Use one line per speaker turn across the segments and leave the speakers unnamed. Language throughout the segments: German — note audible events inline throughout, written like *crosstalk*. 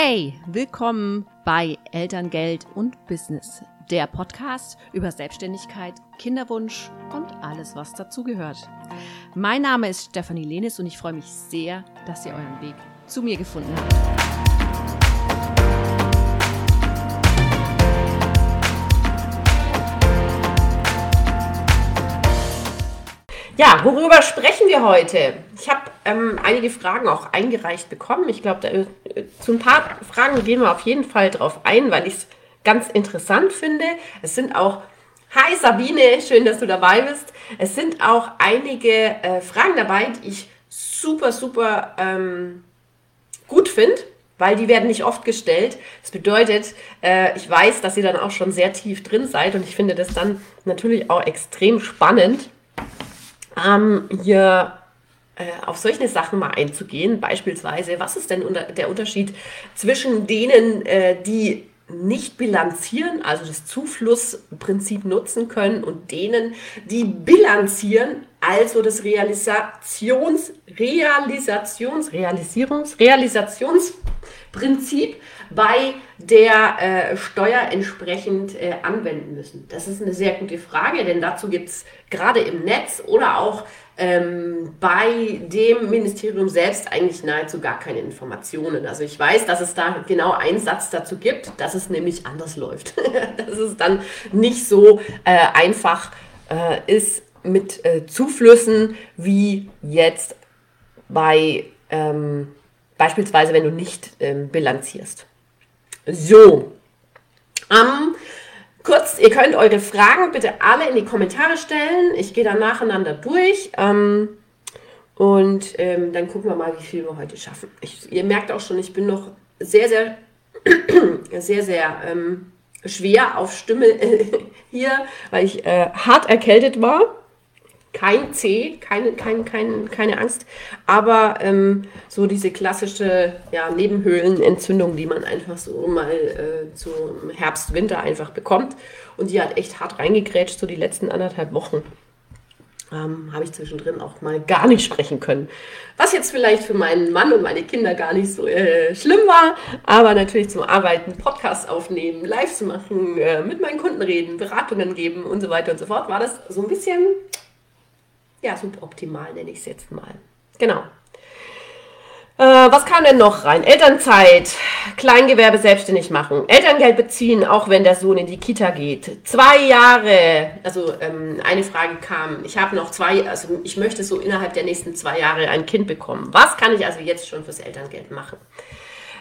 Hey, willkommen bei Elterngeld und Business, der Podcast über Selbstständigkeit, Kinderwunsch und alles, was dazugehört. Mein Name ist Stefanie Lenis und ich freue mich sehr, dass ihr euren Weg zu mir gefunden habt. Ja, worüber sprechen wir heute? Ich habe ähm, einige Fragen auch eingereicht bekommen. Ich glaube, äh, zu ein paar Fragen gehen wir auf jeden Fall drauf ein, weil ich es ganz interessant finde. Es sind auch, hi Sabine, schön, dass du dabei bist. Es sind auch einige äh, Fragen dabei, die ich super, super ähm, gut finde weil die werden nicht oft gestellt. Das bedeutet, äh, ich weiß, dass ihr dann auch schon sehr tief drin seid und ich finde das dann natürlich auch extrem spannend, ähm, hier auf solche Sachen mal einzugehen. Beispielsweise, was ist denn der Unterschied zwischen denen, äh, die nicht bilanzieren, also das Zuflussprinzip nutzen können und denen, die bilanzieren, also das Realisations, Realisations, Realisierungs, Realisationsprinzip bei der äh, Steuer entsprechend äh, anwenden müssen? Das ist eine sehr gute Frage, denn dazu gibt es gerade im Netz oder auch ähm, bei dem Ministerium selbst eigentlich nahezu gar keine Informationen. Also ich weiß, dass es da genau einen Satz dazu gibt, dass es nämlich anders läuft. *laughs* dass es dann nicht so äh, einfach äh, ist mit äh, Zuflüssen wie jetzt bei ähm, beispielsweise, wenn du nicht ähm, bilanzierst. So. Ähm, kurz, ihr könnt eure Fragen bitte alle in die Kommentare stellen. Ich gehe dann nacheinander durch. Ähm, und ähm, dann gucken wir mal, wie viel wir heute schaffen. Ich, ihr merkt auch schon, ich bin noch sehr, sehr, *clears throat* sehr, sehr ähm, schwer auf Stimme *laughs* hier, weil ich äh, hart erkältet war kein C, keine, kein, kein, keine Angst, aber ähm, so diese klassische ja, Nebenhöhlenentzündung, die man einfach so mal äh, zum Herbst, Winter einfach bekommt. Und die hat echt hart reingegrätscht, so die letzten anderthalb Wochen. Ähm, habe ich zwischendrin auch mal gar nicht sprechen können. Was jetzt vielleicht für meinen Mann und meine Kinder gar nicht so äh, schlimm war, aber natürlich zum Arbeiten, Podcasts aufnehmen, Lives machen, äh, mit meinen Kunden reden, Beratungen geben und so weiter und so fort, war das so ein bisschen ja, suboptimal nenne ich es jetzt mal. Genau. Äh, was kam denn noch rein? Elternzeit, Kleingewerbe selbstständig machen, Elterngeld beziehen, auch wenn der Sohn in die Kita geht. Zwei Jahre, also ähm, eine Frage kam, ich habe noch zwei, also ich möchte so innerhalb der nächsten zwei Jahre ein Kind bekommen. Was kann ich also jetzt schon fürs Elterngeld machen?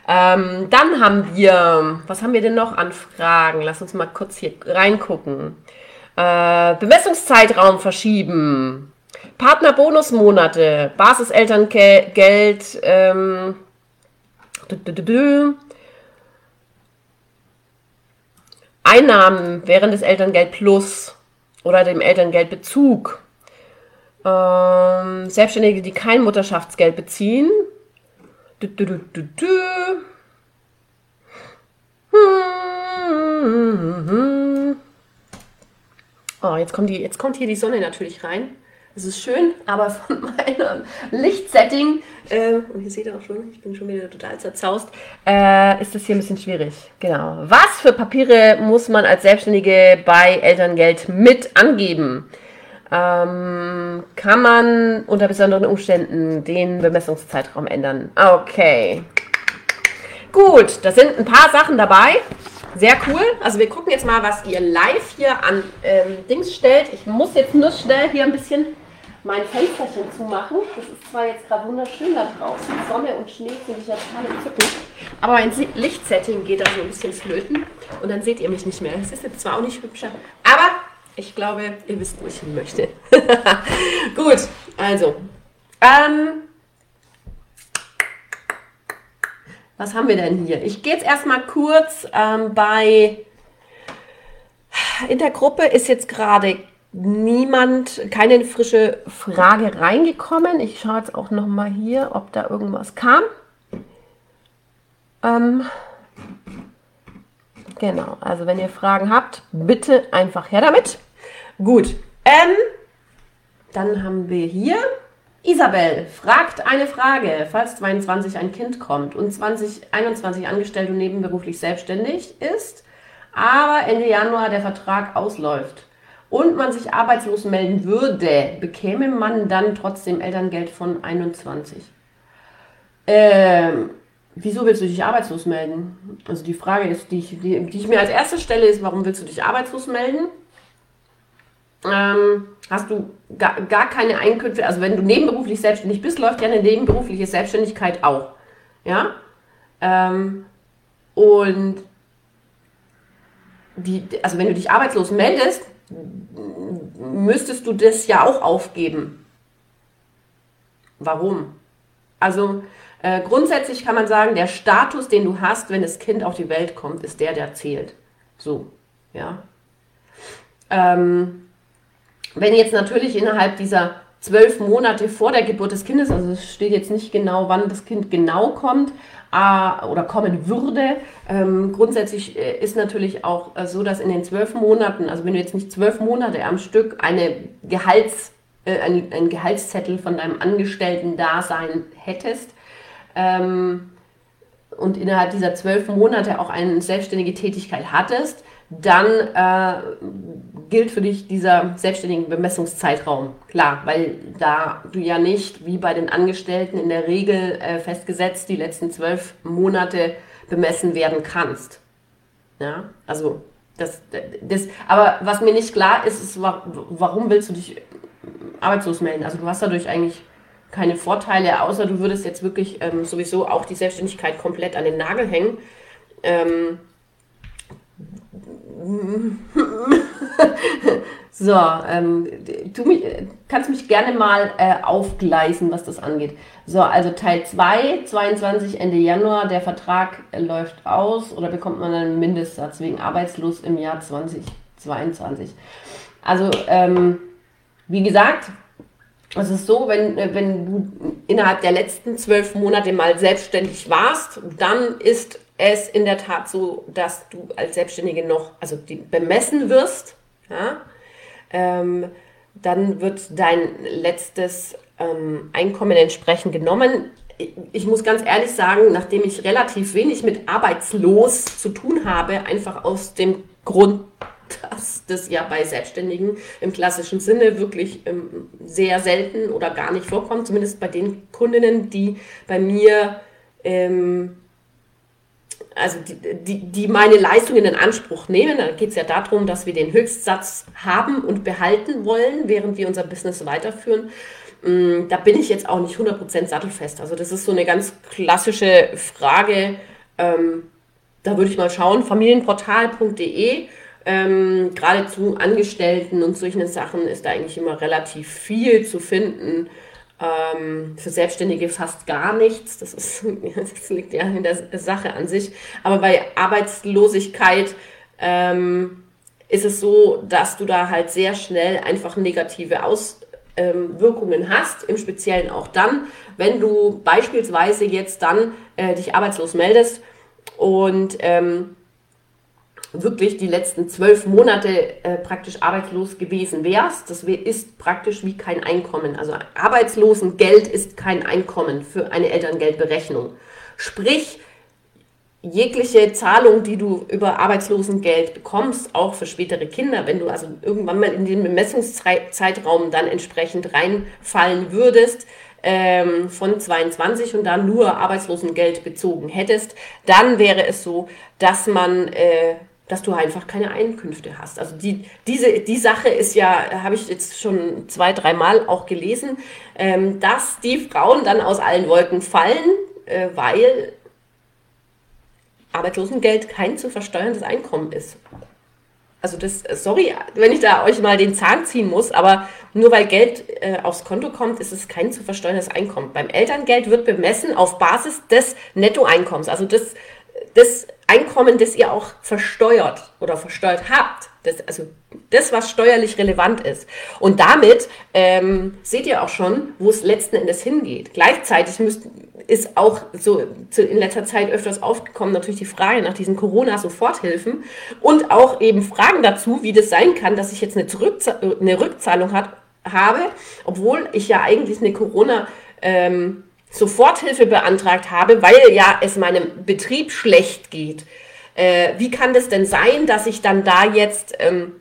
Ähm, dann haben wir, was haben wir denn noch an Fragen? Lass uns mal kurz hier reingucken. Äh, Bemessungszeitraum verschieben. Partnerbonusmonate, Basiselterngeld, ähm, Einnahmen während des Elterngeld Plus oder dem Elterngeldbezug. Ähm, Selbstständige, die kein Mutterschaftsgeld beziehen. Du, du, du, du, du. Oh, jetzt kommt, die, jetzt kommt hier die Sonne natürlich rein. Es ist schön, aber von *laughs* meinem Lichtsetting, äh, und ihr seht auch schon, ich bin schon wieder total zerzaust, äh, ist das hier ein bisschen schwierig. Genau. Was für Papiere muss man als Selbstständige bei Elterngeld mit angeben? Ähm, kann man unter besonderen Umständen den Bemessungszeitraum ändern? Okay. Gut, da sind ein paar Sachen dabei. Sehr cool. Also wir gucken jetzt mal, was ihr live hier an ähm, Dings stellt. Ich muss jetzt nur schnell hier ein bisschen mein Fensterchen zu machen. Das ist zwar jetzt gerade wunderschön da draußen, Sonne und Schnee finde ich ja total entzückend, aber mein Lichtsetting geht da so ein bisschen flöten und dann seht ihr mich nicht mehr. Es ist jetzt zwar auch nicht hübscher, aber ich glaube, ihr wisst, wo ich hin möchte. *laughs* Gut, also, ähm, was haben wir denn hier? Ich gehe jetzt erstmal kurz ähm, bei, in der Gruppe ist jetzt gerade niemand, keine frische Frage reingekommen. Ich schaue jetzt auch noch mal hier, ob da irgendwas kam. Ähm, genau, also wenn ihr Fragen habt, bitte einfach her damit. Gut, ähm, dann haben wir hier Isabel fragt eine Frage, falls 22 ein Kind kommt und 2021 angestellt und nebenberuflich selbstständig ist, aber Ende Januar der Vertrag ausläuft und man sich arbeitslos melden würde, bekäme man dann trotzdem Elterngeld von 21. Ähm, wieso willst du dich arbeitslos melden? Also die Frage ist, die ich, die, die ich mir als erstes stelle, ist, warum willst du dich arbeitslos melden? ähm, hast du gar, gar keine Einkünfte. Also wenn du nebenberuflich selbstständig bist, läuft ja eine nebenberufliche Selbstständigkeit auch. Ja? Ähm, und die, also wenn du dich arbeitslos meldest, müsstest du das ja auch aufgeben. Warum? Also äh, grundsätzlich kann man sagen, der Status, den du hast, wenn das Kind auf die Welt kommt, ist der, der zählt. So, ja. Ähm, wenn jetzt natürlich innerhalb dieser zwölf Monate vor der Geburt des Kindes, also es steht jetzt nicht genau, wann das Kind genau kommt äh, oder kommen würde. Ähm, grundsätzlich äh, ist natürlich auch äh, so, dass in den zwölf Monaten, also wenn du jetzt nicht zwölf Monate am Stück eine Gehalts, äh, ein, ein Gehaltszettel von deinem Angestellten-Dasein hättest, ähm, und innerhalb dieser zwölf Monate auch eine selbstständige Tätigkeit hattest, dann äh, gilt für dich dieser selbstständigen Bemessungszeitraum. Klar, weil da du ja nicht wie bei den Angestellten in der Regel äh, festgesetzt die letzten zwölf Monate bemessen werden kannst. Ja, also das, das, aber was mir nicht klar ist, ist, warum willst du dich arbeitslos melden? Also du hast dadurch eigentlich keine Vorteile, außer du würdest jetzt wirklich ähm, sowieso auch die Selbstständigkeit komplett an den Nagel hängen. Ähm, *laughs* so, ähm, du mich, kannst mich gerne mal äh, aufgleisen, was das angeht. So, also Teil 2, 22 Ende Januar, der Vertrag läuft aus oder bekommt man einen Mindestsatz wegen arbeitslos im Jahr 2022. Also, ähm, wie gesagt, es ist so, wenn, äh, wenn du innerhalb der letzten zwölf Monate mal selbstständig warst, dann ist es in der Tat so, dass du als Selbstständige noch, also die, bemessen wirst, ja, ähm, dann wird dein letztes ähm, Einkommen entsprechend genommen. Ich, muss ganz ehrlich sagen, nachdem ich relativ wenig mit arbeitslos zu tun habe, einfach aus dem Grund, dass das ja bei Selbstständigen im klassischen Sinne wirklich ähm, sehr selten oder gar nicht vorkommt, zumindest bei den Kundinnen, die bei mir ähm, also die, die, die meine Leistungen in Anspruch nehmen. Da geht es ja darum, dass wir den Höchstsatz haben und behalten wollen, während wir unser Business weiterführen. Mm, da bin ich jetzt auch nicht 100% sattelfest. Also das ist so eine ganz klassische Frage. Ähm, da würde ich mal schauen, familienportal.de. Ähm, gerade zu Angestellten und solchen Sachen ist da eigentlich immer relativ viel zu finden. Ähm, für Selbstständige fast gar nichts. Das, ist, *laughs* das liegt ja in der Sache an sich. Aber bei Arbeitslosigkeit ähm, ist es so, dass du da halt sehr schnell einfach negative Auswirkungen ähm, hast, im Speziellen auch dann, wenn du beispielsweise jetzt dann äh, dich arbeitslos meldest und ähm, wirklich die letzten zwölf Monate äh, praktisch arbeitslos gewesen wärst, das ist praktisch wie kein Einkommen. Also Arbeitslosengeld ist kein Einkommen für eine Elterngeldberechnung. Sprich, jegliche Zahlung, die du über Arbeitslosengeld bekommst, auch für spätere Kinder, wenn du also irgendwann mal in den Bemessungszeitraum dann entsprechend reinfallen würdest, ähm, von 22 und da nur Arbeitslosengeld bezogen hättest, dann wäre es so, dass man äh, dass du einfach keine Einkünfte hast. Also die, diese, die Sache ist ja, habe ich jetzt schon zwei, dreimal auch gelesen, ähm, dass die Frauen dann aus allen Wolken fallen, äh, weil Arbeitslosengeld kein zu versteuerndes Einkommen ist. Also das, sorry, wenn ich da euch mal den Zahn ziehen muss, aber nur weil Geld äh, aufs Konto kommt, ist es kein zu versteuerndes Einkommen. Beim Elterngeld wird bemessen auf Basis des Nettoeinkommens, also des, des Einkommen, das ihr auch versteuert oder versteuert habt. Das, also das, was steuerlich relevant ist. Und damit ähm, seht ihr auch schon, wo es letzten Endes hingeht. Gleichzeitig müsst, ist auch so zu, in letzter Zeit öfters aufgekommen, natürlich die Frage nach diesen Corona-Soforthilfen und auch eben Fragen dazu, wie das sein kann, dass ich jetzt eine, Zurückzahl eine Rückzahlung hat, habe, obwohl ich ja eigentlich eine Corona ähm, Soforthilfe beantragt habe, weil ja es meinem Betrieb schlecht geht. Äh, wie kann das denn sein, dass ich dann da jetzt ähm,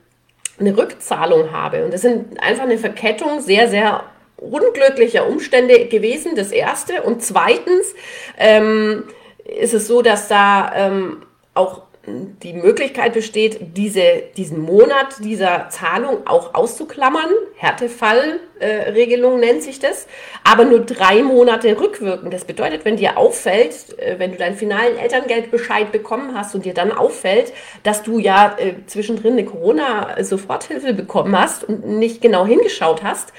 eine Rückzahlung habe? Und das sind einfach eine Verkettung sehr, sehr unglücklicher Umstände gewesen, das erste. Und zweitens ähm, ist es so, dass da ähm, auch die Möglichkeit besteht, diese, diesen Monat dieser Zahlung auch auszuklammern. Härtefallregelung äh, nennt sich das. Aber nur drei Monate rückwirken. Das bedeutet, wenn dir auffällt, äh, wenn du deinen finalen Elterngeldbescheid bekommen hast und dir dann auffällt, dass du ja äh, zwischendrin eine Corona-Soforthilfe bekommen hast und nicht genau hingeschaut hast,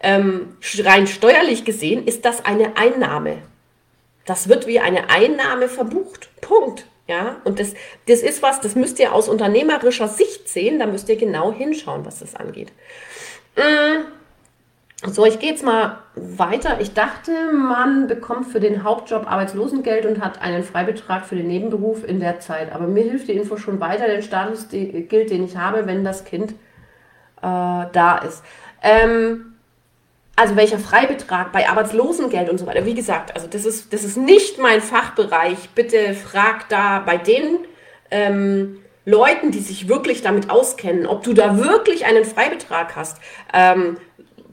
ähm, rein steuerlich gesehen ist das eine Einnahme. Das wird wie eine Einnahme verbucht. Punkt. Ja, und das, das ist was, das müsst ihr aus unternehmerischer Sicht sehen, da müsst ihr genau hinschauen, was das angeht. Mm. So, ich gehe jetzt mal weiter. Ich dachte, man bekommt für den Hauptjob Arbeitslosengeld und hat einen Freibetrag für den Nebenberuf in der Zeit. Aber mir hilft die Info schon weiter, den Status gilt, den ich habe, wenn das Kind äh, da ist. Ähm, also welcher Freibetrag bei Arbeitslosengeld und so weiter. Wie gesagt, also das ist, das ist nicht mein Fachbereich. Bitte frag da bei den ähm, Leuten, die sich wirklich damit auskennen, ob du da wirklich einen Freibetrag hast. Ähm,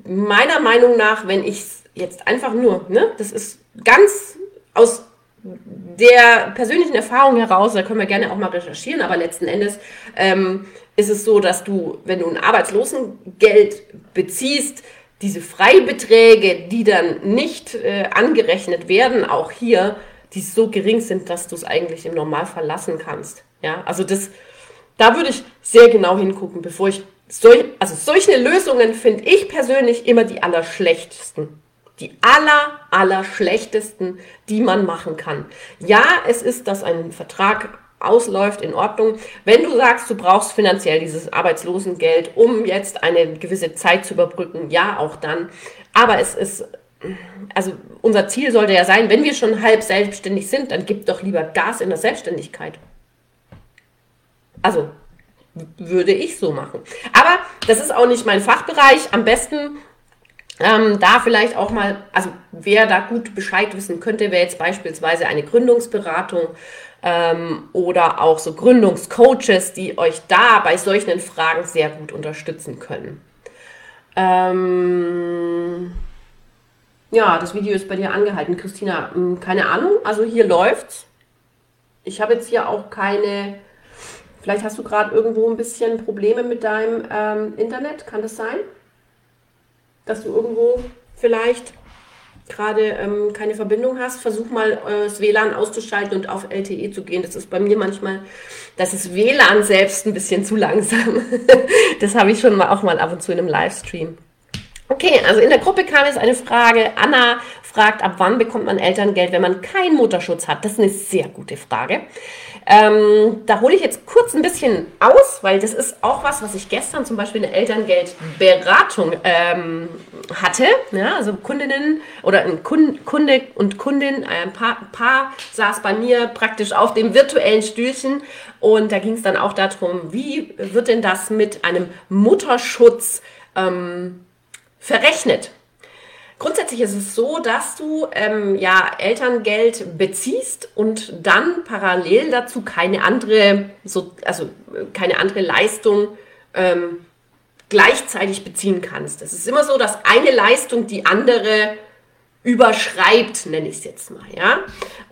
meiner Meinung nach, wenn ich jetzt einfach nur, ne, das ist ganz aus der persönlichen Erfahrung heraus, da können wir gerne auch mal recherchieren, aber letzten Endes ähm, ist es so, dass du, wenn du ein Arbeitslosengeld beziehst, diese Freibeträge, die dann nicht äh, angerechnet werden, auch hier, die so gering sind, dass du es eigentlich im Normalfall lassen kannst. Ja, also das, da würde ich sehr genau hingucken, bevor ich solch, also solche Lösungen finde ich persönlich immer die allerschlechtesten. Die aller, aller schlechtesten, die man machen kann. Ja, es ist, dass ein Vertrag ausläuft, in Ordnung. Wenn du sagst, du brauchst finanziell dieses Arbeitslosengeld, um jetzt eine gewisse Zeit zu überbrücken, ja, auch dann. Aber es ist, also unser Ziel sollte ja sein, wenn wir schon halb selbstständig sind, dann gib doch lieber Gas in der Selbstständigkeit. Also würde ich so machen. Aber das ist auch nicht mein Fachbereich. Am besten ähm, da vielleicht auch mal, also wer da gut Bescheid wissen könnte, wäre jetzt beispielsweise eine Gründungsberatung ähm, oder auch so Gründungscoaches, die euch da bei solchen Fragen sehr gut unterstützen können. Ähm, ja, das Video ist bei dir angehalten, Christina. Hm, keine Ahnung, also hier läuft's. Ich habe jetzt hier auch keine. Vielleicht hast du gerade irgendwo ein bisschen Probleme mit deinem ähm, Internet, kann das sein? Dass du irgendwo vielleicht gerade ähm, keine Verbindung hast, versuch mal äh, das WLAN auszuschalten und auf LTE zu gehen. Das ist bei mir manchmal, das ist WLAN selbst ein bisschen zu langsam. *laughs* das habe ich schon mal auch mal ab und zu in einem Livestream. Okay, also in der Gruppe kam jetzt eine Frage. Anna fragt, ab wann bekommt man Elterngeld, wenn man keinen Mutterschutz hat? Das ist eine sehr gute Frage. Ähm, da hole ich jetzt kurz ein bisschen aus, weil das ist auch was, was ich gestern zum Beispiel in der Elterngeldberatung ähm, hatte. Ja, also Kundinnen oder ein Kunde und Kundin, ein Paar, Paar saß bei mir praktisch auf dem virtuellen Stühlchen und da ging es dann auch darum, wie wird denn das mit einem Mutterschutz ähm, verrechnet? Grundsätzlich ist es so, dass du ähm, ja Elterngeld beziehst und dann parallel dazu keine andere, so, also keine andere Leistung ähm, gleichzeitig beziehen kannst. Es ist immer so, dass eine Leistung die andere überschreibt, nenne ich es jetzt mal, ja.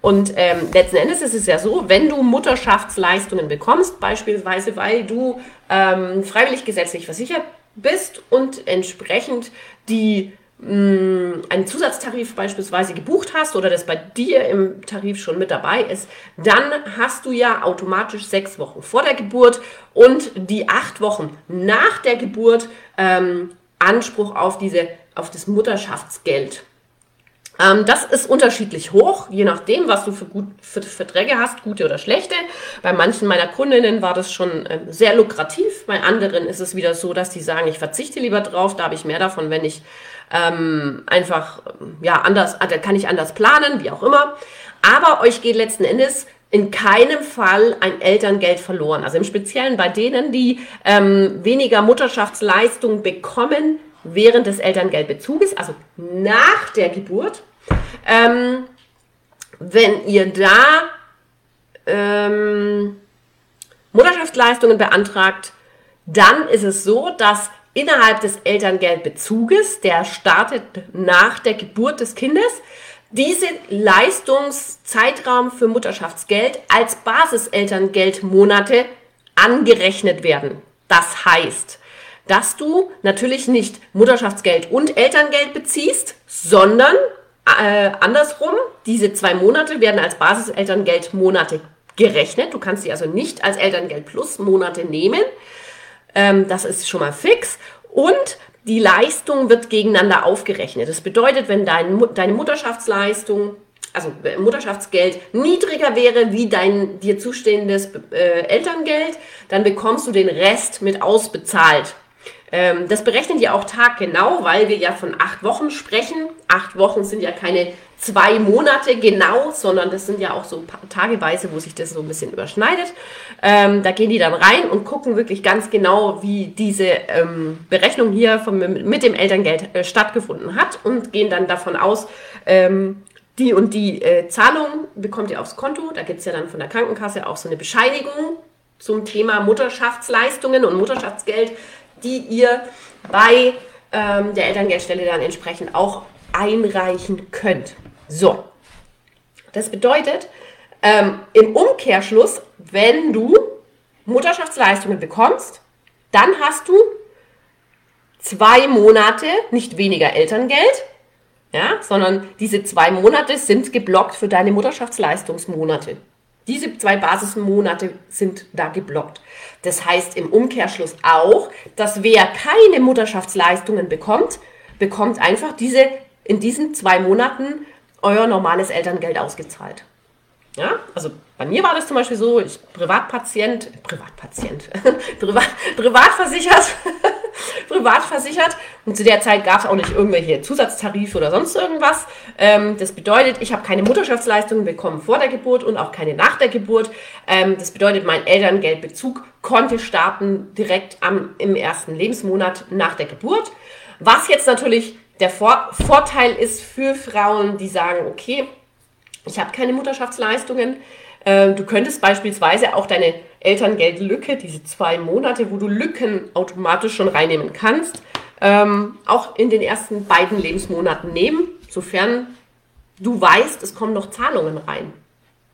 Und ähm, letzten Endes ist es ja so, wenn du Mutterschaftsleistungen bekommst, beispielsweise weil du ähm, freiwillig gesetzlich versichert bist und entsprechend die einen Zusatztarif beispielsweise gebucht hast oder das bei dir im Tarif schon mit dabei ist, dann hast du ja automatisch sechs Wochen vor der Geburt und die acht Wochen nach der Geburt ähm, Anspruch auf diese auf das Mutterschaftsgeld. Ähm, das ist unterschiedlich hoch, je nachdem, was du für, gut, für Verträge hast, gute oder schlechte. Bei manchen meiner Kundinnen war das schon äh, sehr lukrativ, bei anderen ist es wieder so, dass die sagen, ich verzichte lieber drauf, da habe ich mehr davon, wenn ich ähm, einfach, ja, anders, kann ich anders planen, wie auch immer. Aber euch geht letzten Endes in keinem Fall ein Elterngeld verloren. Also im Speziellen bei denen, die ähm, weniger Mutterschaftsleistung bekommen während des Elterngeldbezuges, also nach der Geburt, ähm, wenn ihr da ähm, Mutterschaftsleistungen beantragt, dann ist es so, dass innerhalb des Elterngeldbezuges, der startet nach der Geburt des Kindes, diese Leistungszeitraum für Mutterschaftsgeld als Basiselterngeldmonate angerechnet werden. Das heißt, dass du natürlich nicht Mutterschaftsgeld und Elterngeld beziehst, sondern äh, andersrum, diese zwei Monate werden als Basiselterngeldmonate gerechnet. Du kannst sie also nicht als Elterngeld plus Monate nehmen. Ähm, das ist schon mal fix. Und die Leistung wird gegeneinander aufgerechnet. Das bedeutet, wenn dein, deine Mutterschaftsleistung, also äh, Mutterschaftsgeld niedriger wäre wie dein dir zustehendes äh, Elterngeld, dann bekommst du den Rest mit ausbezahlt. Ähm, das berechnen die auch taggenau, weil wir ja von acht Wochen sprechen. Acht Wochen sind ja keine zwei Monate genau, sondern das sind ja auch so tageweise, wo sich das so ein bisschen überschneidet. Ähm, da gehen die dann rein und gucken wirklich ganz genau, wie diese ähm, Berechnung hier vom, mit dem Elterngeld äh, stattgefunden hat und gehen dann davon aus, ähm, die und die äh, Zahlung bekommt ihr aufs Konto. Da gibt es ja dann von der Krankenkasse auch so eine Bescheinigung zum Thema Mutterschaftsleistungen und Mutterschaftsgeld die ihr bei ähm, der Elterngeldstelle dann entsprechend auch einreichen könnt. So, das bedeutet ähm, im Umkehrschluss, wenn du Mutterschaftsleistungen bekommst, dann hast du zwei Monate, nicht weniger Elterngeld, ja, sondern diese zwei Monate sind geblockt für deine Mutterschaftsleistungsmonate. Diese zwei Basismonate sind da geblockt. Das heißt im Umkehrschluss auch, dass wer keine Mutterschaftsleistungen bekommt, bekommt einfach diese in diesen zwei Monaten euer normales Elterngeld ausgezahlt. Ja, also bei mir war das zum Beispiel so, ich Privatpatient, Privatpatient, *laughs* Privat, privatversichert, *laughs* privat versichert. Und zu der Zeit gab es auch nicht irgendwelche Zusatztarife oder sonst irgendwas. Ähm, das bedeutet, ich habe keine Mutterschaftsleistungen bekommen vor der Geburt und auch keine nach der Geburt. Ähm, das bedeutet, mein Elterngeldbezug konnte starten direkt am, im ersten Lebensmonat nach der Geburt. Was jetzt natürlich der Vor Vorteil ist für Frauen, die sagen, okay, ich habe keine Mutterschaftsleistungen. Äh, du könntest beispielsweise auch deine Elterngeldlücke, diese zwei Monate, wo du Lücken automatisch schon reinnehmen kannst, ähm, auch in den ersten beiden Lebensmonaten nehmen, sofern du weißt, es kommen noch Zahlungen rein.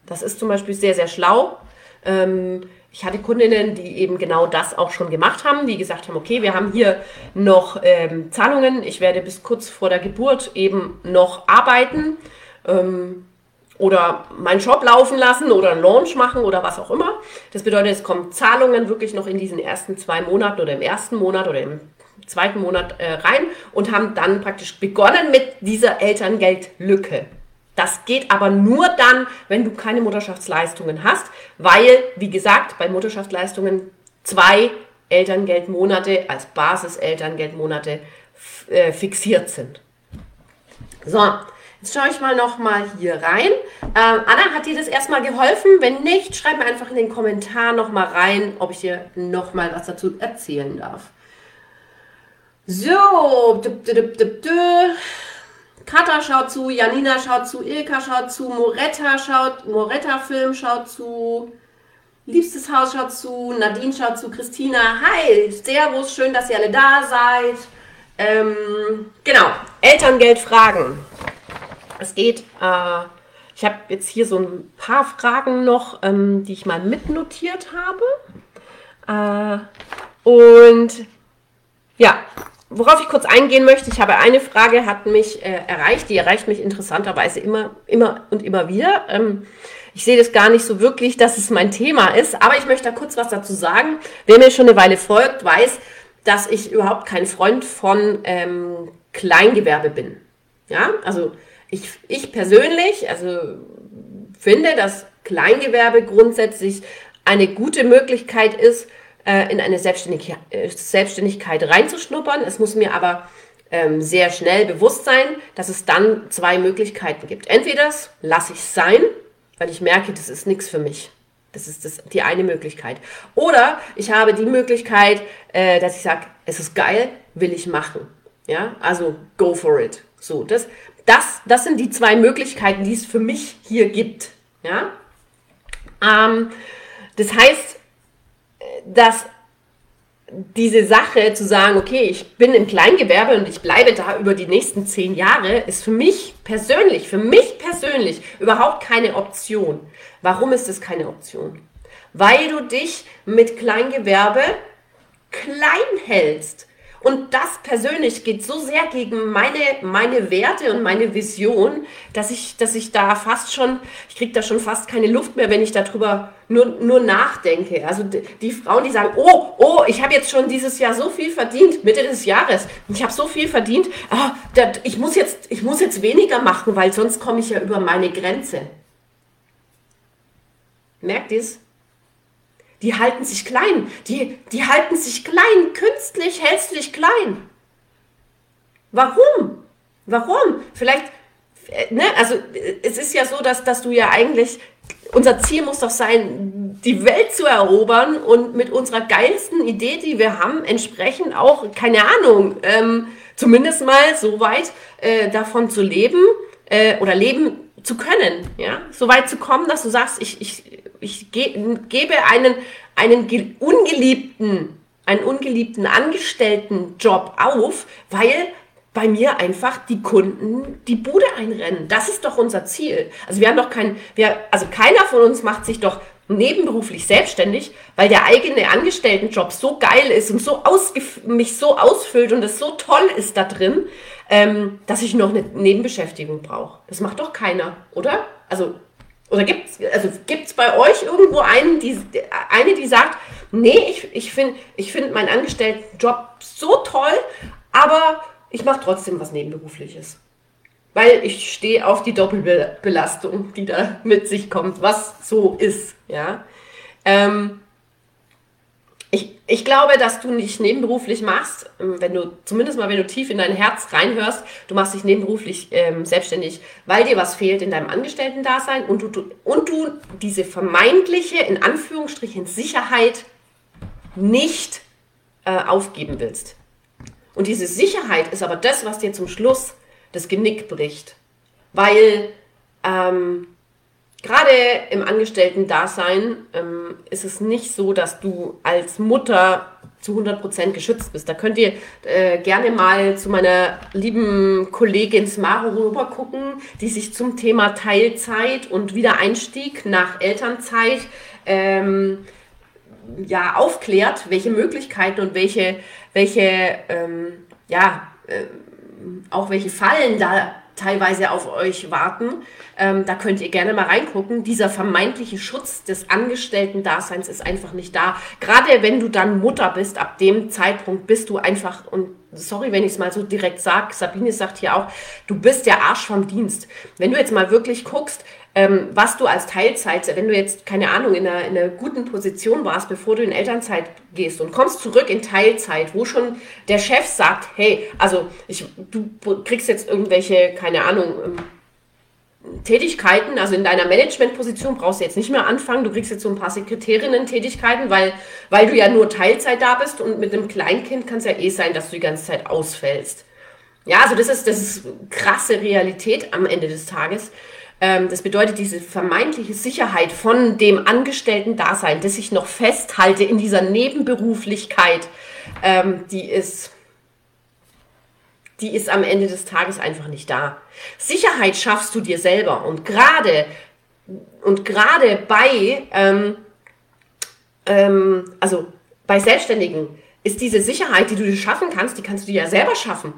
Das ist zum Beispiel sehr, sehr schlau. Ähm, ich hatte Kundinnen, die eben genau das auch schon gemacht haben, die gesagt haben, okay, wir haben hier noch ähm, Zahlungen, ich werde bis kurz vor der Geburt eben noch arbeiten. Ähm, oder meinen Shop laufen lassen oder einen Launch machen oder was auch immer. Das bedeutet, es kommen Zahlungen wirklich noch in diesen ersten zwei Monaten oder im ersten Monat oder im zweiten Monat äh, rein und haben dann praktisch begonnen mit dieser Elterngeldlücke. Das geht aber nur dann, wenn du keine Mutterschaftsleistungen hast, weil, wie gesagt, bei Mutterschaftsleistungen zwei Elterngeldmonate als Basis-Elterngeldmonate äh, fixiert sind. So, Jetzt schaue ich mal noch mal hier rein. Ähm, Anna, hat dir das erstmal geholfen? Wenn nicht, schreib mir einfach in den Kommentar noch mal rein, ob ich dir noch mal was dazu erzählen darf. So, Kata schaut zu, Janina schaut zu, Ilka schaut zu, Moretta schaut, Moretta Film schaut zu, Liebstes Haus schaut zu, Nadine schaut zu, Christina, hi, Servus, schön, dass ihr alle da seid. Ähm, genau, Elterngeld fragen. Es geht, äh, ich habe jetzt hier so ein paar Fragen noch, ähm, die ich mal mitnotiert habe. Äh, und ja, worauf ich kurz eingehen möchte, ich habe eine Frage, hat mich äh, erreicht, die erreicht mich interessanterweise immer, immer und immer wieder. Ähm, ich sehe das gar nicht so wirklich, dass es mein Thema ist, aber ich möchte da kurz was dazu sagen. Wer mir schon eine Weile folgt, weiß, dass ich überhaupt kein Freund von ähm, Kleingewerbe bin. Ja, also ich, ich persönlich, also finde, dass Kleingewerbe grundsätzlich eine gute Möglichkeit ist, äh, in eine Selbstständigkeit, äh, Selbstständigkeit reinzuschnuppern. Es muss mir aber ähm, sehr schnell bewusst sein, dass es dann zwei Möglichkeiten gibt. Entweder lasse ich es sein, weil ich merke, das ist nichts für mich. Das ist das, die eine Möglichkeit. Oder ich habe die Möglichkeit, äh, dass ich sage, es ist geil, will ich machen. Ja, also go for it. So, das, das, das sind die zwei Möglichkeiten, die es für mich hier gibt. Ja, ähm, das heißt, dass diese Sache zu sagen, okay, ich bin im Kleingewerbe und ich bleibe da über die nächsten zehn Jahre, ist für mich persönlich, für mich persönlich überhaupt keine Option. Warum ist es keine Option? Weil du dich mit Kleingewerbe klein hältst. Und das persönlich geht so sehr gegen meine, meine Werte und meine Vision, dass ich, dass ich da fast schon, ich kriege da schon fast keine Luft mehr, wenn ich darüber nur, nur nachdenke. Also die, Frauen, die sagen, oh, oh, ich habe jetzt schon dieses Jahr so viel verdient, Mitte des Jahres, ich habe so viel verdient, oh, dat, ich, muss jetzt, ich muss jetzt weniger machen, weil sonst komme ich ja über meine Grenze. Merkt ihr es? Die halten sich klein. Die, die halten sich klein, künstlich, hässlich klein. Warum? Warum? Vielleicht, äh, ne, also es ist ja so, dass, dass du ja eigentlich, unser Ziel muss doch sein, die Welt zu erobern und mit unserer geilsten Idee, die wir haben, entsprechend auch, keine Ahnung, ähm, zumindest mal so weit äh, davon zu leben äh, oder leben zu können, ja, so weit zu kommen, dass du sagst, ich, ich, ich ge gebe einen, einen ungeliebten, einen ungeliebten Angestelltenjob auf, weil bei mir einfach die Kunden die Bude einrennen. Das ist doch unser Ziel. Also wir haben doch kein, wir, also keiner von uns macht sich doch nebenberuflich selbstständig, weil der eigene Angestelltenjob so geil ist und so mich so ausfüllt und es so toll ist da drin, ähm, dass ich noch eine Nebenbeschäftigung brauche. Das macht doch keiner, oder? Also, oder gibt es also gibt's bei euch irgendwo einen, die, eine, die sagt, nee, ich, ich finde ich find meinen Angestelltenjob so toll, aber ich mache trotzdem was Nebenberufliches. Weil ich stehe auf die Doppelbelastung, die da mit sich kommt, was so ist. Ja. Ähm, ich, ich glaube, dass du nicht nebenberuflich machst, wenn du, zumindest mal, wenn du tief in dein Herz reinhörst, du machst dich nebenberuflich ähm, selbstständig, weil dir was fehlt in deinem Angestellten-Dasein und du, du, und du diese vermeintliche, in Anführungsstrichen, Sicherheit nicht äh, aufgeben willst. Und diese Sicherheit ist aber das, was dir zum Schluss das Genick bricht. Weil ähm, gerade im Angestellten-Dasein ähm, ist es nicht so, dass du als Mutter zu 100% geschützt bist. Da könnt ihr äh, gerne mal zu meiner lieben Kollegin Smaro rüber gucken, die sich zum Thema Teilzeit und Wiedereinstieg nach Elternzeit ähm, ja, aufklärt, welche Möglichkeiten und welche, welche ähm, ja, äh, auch welche Fallen da teilweise auf euch warten. Ähm, da könnt ihr gerne mal reingucken. Dieser vermeintliche Schutz des Angestellten-Daseins ist einfach nicht da. Gerade wenn du dann Mutter bist, ab dem Zeitpunkt bist du einfach, und sorry, wenn ich es mal so direkt sage, Sabine sagt hier auch, du bist der Arsch vom Dienst. Wenn du jetzt mal wirklich guckst, ähm, was du als Teilzeit, wenn du jetzt, keine Ahnung, in einer, in einer guten Position warst, bevor du in Elternzeit gehst und kommst zurück in Teilzeit, wo schon der Chef sagt, hey, also ich, du kriegst jetzt irgendwelche, keine Ahnung, ähm, Tätigkeiten, also in deiner Managementposition brauchst du jetzt nicht mehr anfangen, du kriegst jetzt so ein paar Sekretärinnen-Tätigkeiten, weil, weil du ja nur Teilzeit da bist und mit einem Kleinkind kann es ja eh sein, dass du die ganze Zeit ausfällst. Ja, also das ist, das ist krasse Realität am Ende des Tages. Ähm, das bedeutet, diese vermeintliche Sicherheit von dem Angestellten-Dasein, das ich noch festhalte in dieser Nebenberuflichkeit, ähm, die ist, die ist am Ende des Tages einfach nicht da. Sicherheit schaffst du dir selber und gerade und gerade bei ähm, ähm, also bei Selbstständigen ist diese Sicherheit, die du dir schaffen kannst, die kannst du dir ja selber schaffen.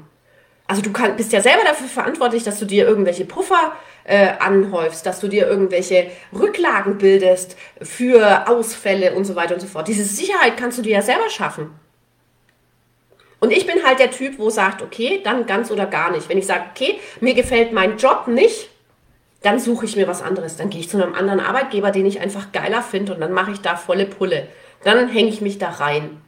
Also du kann, bist ja selber dafür verantwortlich, dass du dir irgendwelche Puffer äh, anhäufst, dass du dir irgendwelche Rücklagen bildest für Ausfälle und so weiter und so fort. Diese Sicherheit kannst du dir ja selber schaffen. Und ich bin halt der Typ, wo sagt, okay, dann ganz oder gar nicht. Wenn ich sage, okay, mir gefällt mein Job nicht, dann suche ich mir was anderes. Dann gehe ich zu einem anderen Arbeitgeber, den ich einfach geiler finde und dann mache ich da volle Pulle. Dann hänge ich mich da rein.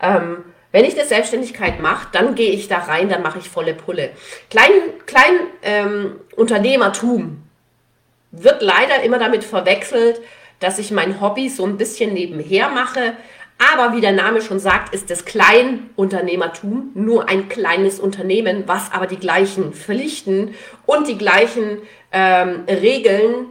Ähm, wenn ich eine Selbstständigkeit mache, dann gehe ich da rein, dann mache ich volle Pulle. Klein, klein ähm, Unternehmertum wird leider immer damit verwechselt, dass ich mein Hobby so ein bisschen nebenher mache. Aber wie der Name schon sagt, ist das Kleinunternehmertum nur ein kleines Unternehmen, was aber die gleichen Pflichten und die gleichen ähm, Regeln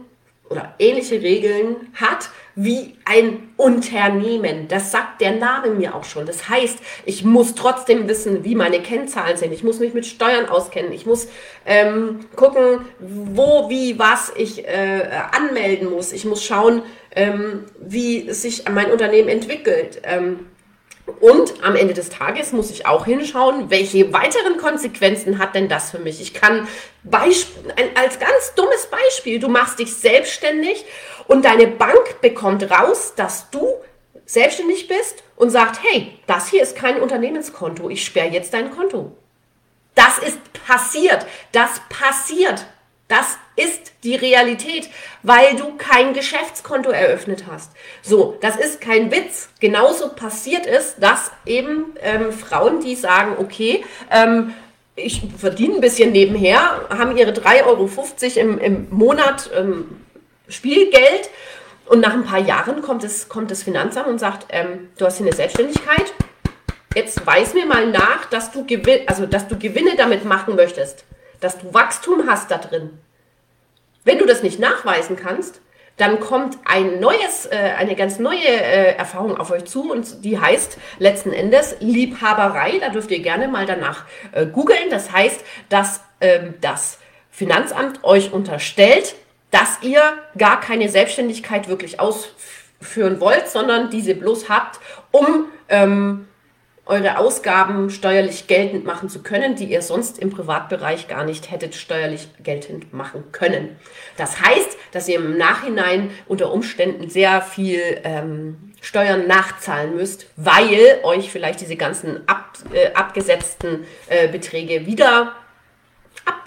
oder ähnliche Regeln hat wie ein Unternehmen. Das sagt der Name mir auch schon. Das heißt, ich muss trotzdem wissen, wie meine Kennzahlen sind. Ich muss mich mit Steuern auskennen. Ich muss ähm, gucken, wo, wie, was ich äh, anmelden muss. Ich muss schauen, ähm, wie sich mein Unternehmen entwickelt. Ähm, und am Ende des Tages muss ich auch hinschauen, welche weiteren Konsequenzen hat denn das für mich? Ich kann Beisp als ganz dummes Beispiel, du machst dich selbstständig und deine Bank bekommt raus, dass du selbstständig bist und sagt, hey, das hier ist kein Unternehmenskonto, ich sperre jetzt dein Konto. Das ist passiert, das passiert. Das ist die Realität, weil du kein Geschäftskonto eröffnet hast. So, das ist kein Witz. Genauso passiert es, dass eben ähm, Frauen, die sagen, okay, ähm, ich verdiene ein bisschen nebenher, haben ihre 3,50 Euro im, im Monat ähm, Spielgeld und nach ein paar Jahren kommt, es, kommt das Finanzamt und sagt, ähm, du hast hier eine Selbstständigkeit, jetzt weis mir mal nach, dass du, Gewin also, dass du Gewinne damit machen möchtest dass du Wachstum hast da drin. Wenn du das nicht nachweisen kannst, dann kommt ein neues, äh, eine ganz neue äh, Erfahrung auf euch zu und die heißt letzten Endes Liebhaberei. Da dürft ihr gerne mal danach äh, googeln. Das heißt, dass ähm, das Finanzamt euch unterstellt, dass ihr gar keine Selbstständigkeit wirklich ausführen wollt, sondern diese bloß habt, um ähm, eure Ausgaben steuerlich geltend machen zu können, die ihr sonst im Privatbereich gar nicht hättet steuerlich geltend machen können. Das heißt, dass ihr im Nachhinein unter Umständen sehr viel ähm, Steuern nachzahlen müsst, weil euch vielleicht diese ganzen ab, äh, abgesetzten äh, Beträge wieder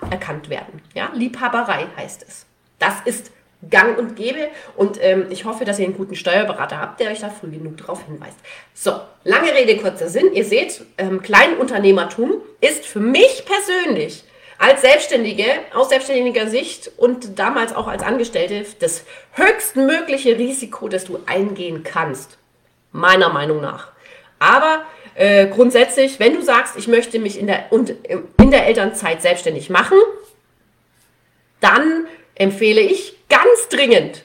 aberkannt werden. Ja, Liebhaberei heißt es. Das ist gang und gäbe. Und ähm, ich hoffe, dass ihr einen guten Steuerberater habt, der euch da früh genug darauf hinweist. So, lange Rede, kurzer Sinn. Ihr seht, ähm, Kleinunternehmertum ist für mich persönlich als Selbstständige, aus selbstständiger Sicht und damals auch als Angestellte, das höchstmögliche Risiko, das du eingehen kannst. Meiner Meinung nach. Aber äh, grundsätzlich, wenn du sagst, ich möchte mich in der, und, in der Elternzeit selbstständig machen, dann empfehle ich ganz dringend,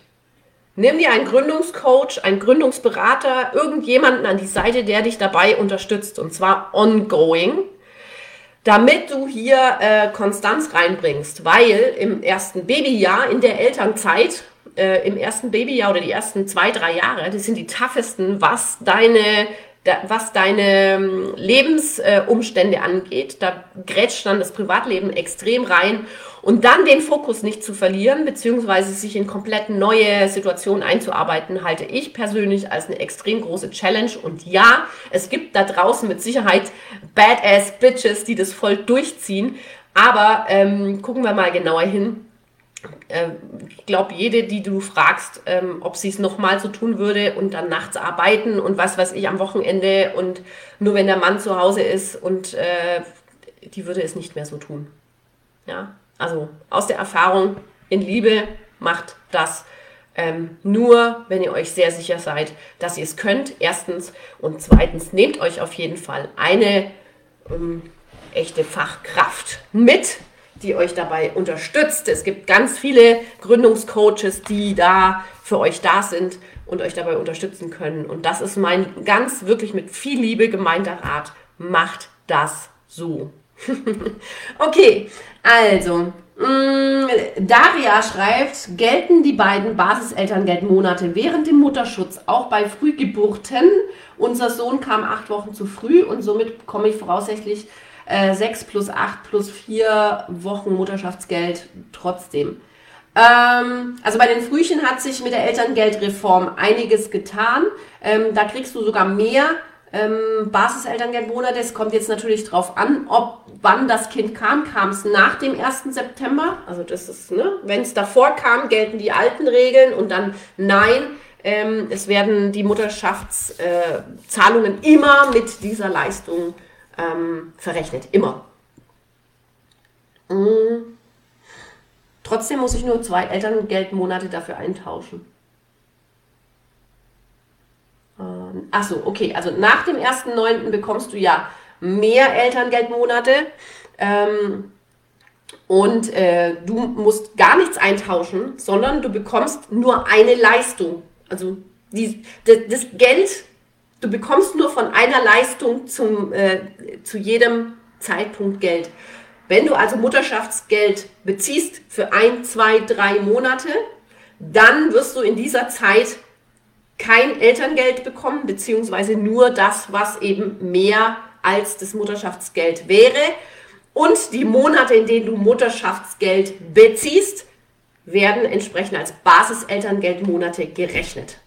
nimm dir einen Gründungscoach, einen Gründungsberater, irgendjemanden an die Seite, der dich dabei unterstützt und zwar ongoing, damit du hier äh, Konstanz reinbringst, weil im ersten Babyjahr, in der Elternzeit, äh, im ersten Babyjahr oder die ersten zwei, drei Jahre, das sind die toughesten, was deine was deine ähm, Lebensumstände angeht, da grätscht dann das Privatleben extrem rein und dann den Fokus nicht zu verlieren, beziehungsweise sich in komplett neue Situationen einzuarbeiten, halte ich persönlich als eine extrem große Challenge. Und ja, es gibt da draußen mit Sicherheit Badass Bitches, die das voll durchziehen. Aber ähm, gucken wir mal genauer hin ich glaube, jede, die du fragst, ähm, ob sie es nochmal so tun würde und dann nachts arbeiten und was weiß ich am Wochenende und nur wenn der Mann zu Hause ist und äh, die würde es nicht mehr so tun. Ja, also aus der Erfahrung in Liebe macht das ähm, nur, wenn ihr euch sehr sicher seid, dass ihr es könnt. Erstens und zweitens nehmt euch auf jeden Fall eine ähm, echte Fachkraft mit, die euch dabei unterstützt. Es gibt ganz viele Gründungscoaches, die da für euch da sind und euch dabei unterstützen können. Und das ist mein ganz wirklich mit viel Liebe gemeinter Rat. Macht das so. *laughs* okay, also. Mm, Daria schreibt, gelten die beiden Basiselterngeldmonate während dem Mutterschutz auch bei Frühgeburten? Unser Sohn kam acht Wochen zu früh und somit bekomme ich voraussichtlich äh, 6 plus 8 plus 4 Wochen Mutterschaftsgeld trotzdem. Ähm, also bei den Frühchen hat sich mit der Elterngeldreform einiges getan. Ähm, da kriegst du sogar mehr ähm, Basiselterngeldmonate. Es kommt jetzt natürlich drauf an, ob wann das Kind kam. Kam es nach dem 1. September? Also das ist, ne, wenn es davor kam, gelten die alten Regeln und dann nein. Ähm, es werden die Mutterschaftszahlungen äh, immer mit dieser Leistung ähm, verrechnet. Immer. Mhm. Trotzdem muss ich nur zwei Elterngeldmonate dafür eintauschen. Ähm, ach so, okay, also nach dem 1.9. bekommst du ja mehr Elterngeldmonate. Ähm, und äh, du musst gar nichts eintauschen, sondern du bekommst nur eine Leistung. Also die, das Geld, du bekommst nur von einer Leistung zum, äh, zu jedem Zeitpunkt Geld. Wenn du also Mutterschaftsgeld beziehst für ein, zwei, drei Monate, dann wirst du in dieser Zeit kein Elterngeld bekommen, beziehungsweise nur das, was eben mehr als das Mutterschaftsgeld wäre. Und die Monate, in denen du Mutterschaftsgeld beziehst, werden entsprechend als Basiselterngeldmonate gerechnet.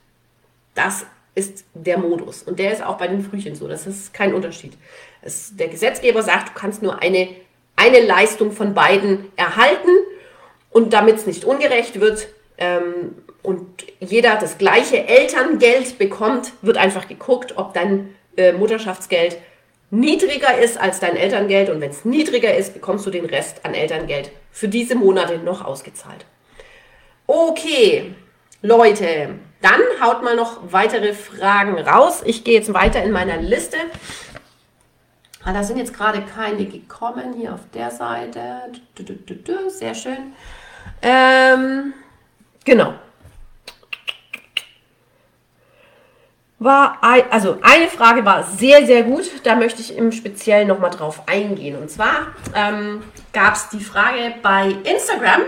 Das ist der Modus. Und der ist auch bei den Frühchen so. Das ist kein Unterschied. Es, der Gesetzgeber sagt, du kannst nur eine, eine Leistung von beiden erhalten. Und damit es nicht ungerecht wird, ähm, und jeder das gleiche Elterngeld bekommt, wird einfach geguckt, ob dein äh, Mutterschaftsgeld niedriger ist als dein Elterngeld und wenn es niedriger ist, bekommst du den Rest an Elterngeld für diese Monate noch ausgezahlt. Okay, Leute, dann haut mal noch weitere Fragen raus. Ich gehe jetzt weiter in meiner Liste. Ah, da sind jetzt gerade keine gekommen hier auf der Seite. Sehr schön. Ähm, genau. war, also eine Frage war sehr, sehr gut. Da möchte ich im Speziellen nochmal drauf eingehen. Und zwar ähm, gab es die Frage bei Instagram.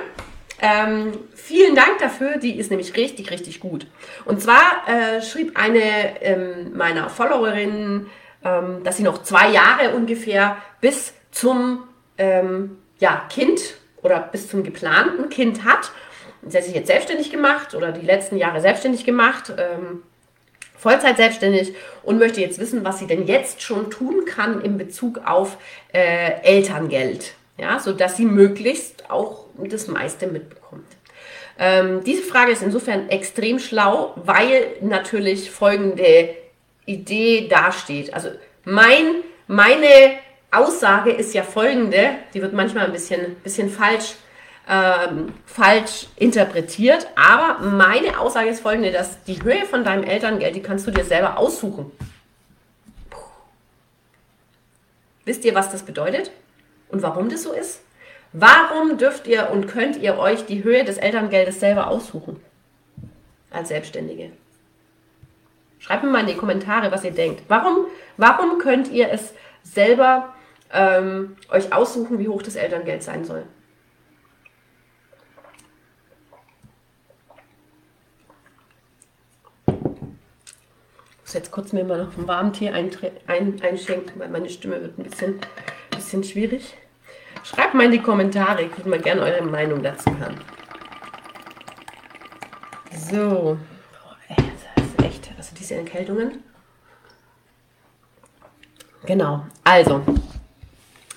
Ähm, vielen Dank dafür, die ist nämlich richtig, richtig gut. Und zwar äh, schrieb eine ähm, meiner Followerinnen, ähm, dass sie noch zwei Jahre ungefähr bis zum ähm, ja, Kind oder bis zum geplanten Kind hat. Sie hat sich jetzt selbstständig gemacht oder die letzten Jahre selbstständig gemacht ähm, Vollzeit selbstständig und möchte jetzt wissen, was sie denn jetzt schon tun kann in Bezug auf äh, Elterngeld, ja, sodass sie möglichst auch das meiste mitbekommt. Ähm, diese Frage ist insofern extrem schlau, weil natürlich folgende Idee dasteht. Also mein, meine Aussage ist ja folgende, die wird manchmal ein bisschen, bisschen falsch ähm, falsch interpretiert. Aber meine Aussage ist folgende, dass die Höhe von deinem Elterngeld, die kannst du dir selber aussuchen. Puh. Wisst ihr, was das bedeutet? Und warum das so ist? Warum dürft ihr und könnt ihr euch die Höhe des Elterngeldes selber aussuchen? Als Selbstständige. Schreibt mir mal in die Kommentare, was ihr denkt. Warum, warum könnt ihr es selber ähm, euch aussuchen, wie hoch das Elterngeld sein soll? muss jetzt kurz mir mal noch einen warmen Tee ein, einschenken, weil meine Stimme wird ein bisschen, bisschen schwierig. Schreibt mal in die Kommentare, ich würde mal gerne eure Meinung dazu hören. So. das ist echt, also diese Erkältungen. Genau, also,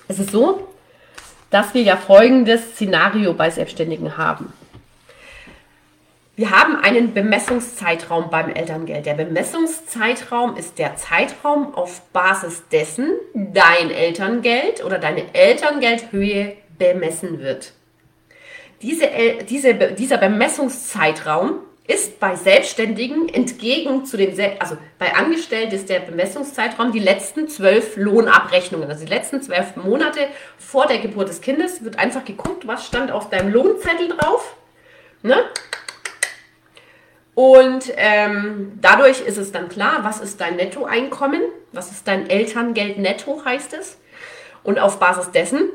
es ist so, dass wir ja folgendes Szenario bei Selbstständigen haben. Wir haben einen Bemessungszeitraum beim Elterngeld. Der Bemessungszeitraum ist der Zeitraum, auf Basis dessen dein Elterngeld oder deine Elterngeldhöhe bemessen wird. Diese, diese, dieser Bemessungszeitraum ist bei Selbstständigen entgegen zu den, also bei Angestellten ist der Bemessungszeitraum die letzten zwölf Lohnabrechnungen, also die letzten zwölf Monate vor der Geburt des Kindes wird einfach geguckt, was stand auf deinem Lohnzettel drauf. Ne? Und ähm, dadurch ist es dann klar, was ist dein Nettoeinkommen, was ist dein Elterngeld netto, heißt es. Und auf Basis dessen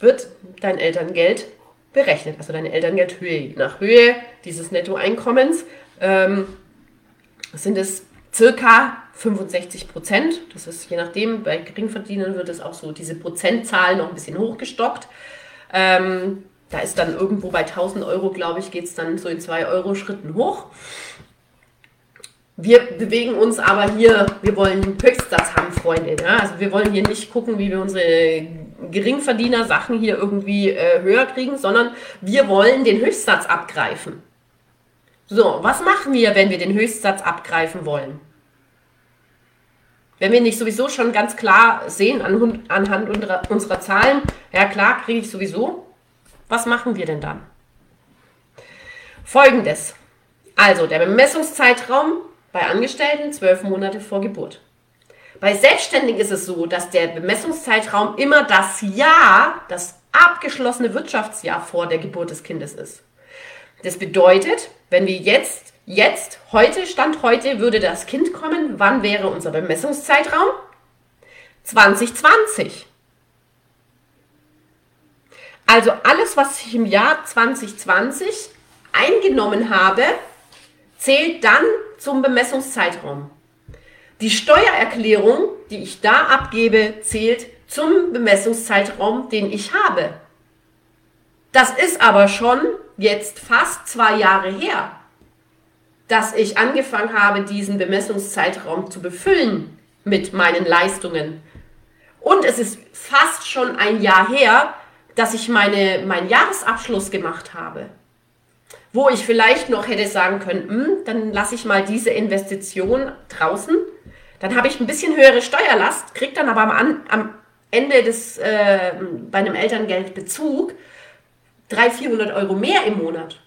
wird dein Elterngeld berechnet, also deine Elterngeldhöhe. Nach Höhe dieses Nettoeinkommens ähm, sind es circa 65 Prozent. Das ist je nachdem, bei Geringverdienern wird es auch so diese Prozentzahl noch ein bisschen hochgestockt. Ähm, da ist dann irgendwo bei 1000 Euro, glaube ich, geht es dann so in 2 Euro Schritten hoch. Wir bewegen uns aber hier, wir wollen Höchstsatz haben, Freunde. Ja? Also wir wollen hier nicht gucken, wie wir unsere Geringverdiener-Sachen hier irgendwie äh, höher kriegen, sondern wir wollen den Höchstsatz abgreifen. So, was machen wir, wenn wir den Höchstsatz abgreifen wollen? Wenn wir nicht sowieso schon ganz klar sehen an, anhand unserer, unserer Zahlen, ja klar, kriege ich sowieso, was machen wir denn dann? Folgendes. Also der Bemessungszeitraum Bei Angestellten zwölf Monate vor Geburt. Bei Selbstständigen ist es so, dass der Bemessungszeitraum immer das Jahr, das abgeschlossene Wirtschaftsjahr vor der Geburt des Kindes ist. Das bedeutet, wenn wir jetzt, jetzt, heute, Stand heute, würde das Kind kommen, wann wäre unser Bemessungszeitraum? 2020. Also alles, was ich im Jahr 2020 eingenommen habe, zählt dann zum Bemessungszeitraum. Die Steuererklärung, die ich da abgebe, zählt zum Bemessungszeitraum, den ich habe. Das ist aber schon jetzt fast zwei Jahre her, dass ich angefangen habe, diesen Bemessungszeitraum zu befüllen mit meinen Leistungen. Und es ist fast schon ein Jahr her, dass ich meine, meinen Jahresabschluss gemacht habe. Wo ich vielleicht noch hätte sagen können, hm, dann lasse ich mal diese Investition draußen. Dann habe ich ein bisschen höhere Steuerlast, kriege dann aber am, am Ende des, äh, bei einem Elterngeldbezug 300, 400 Euro mehr im Monat.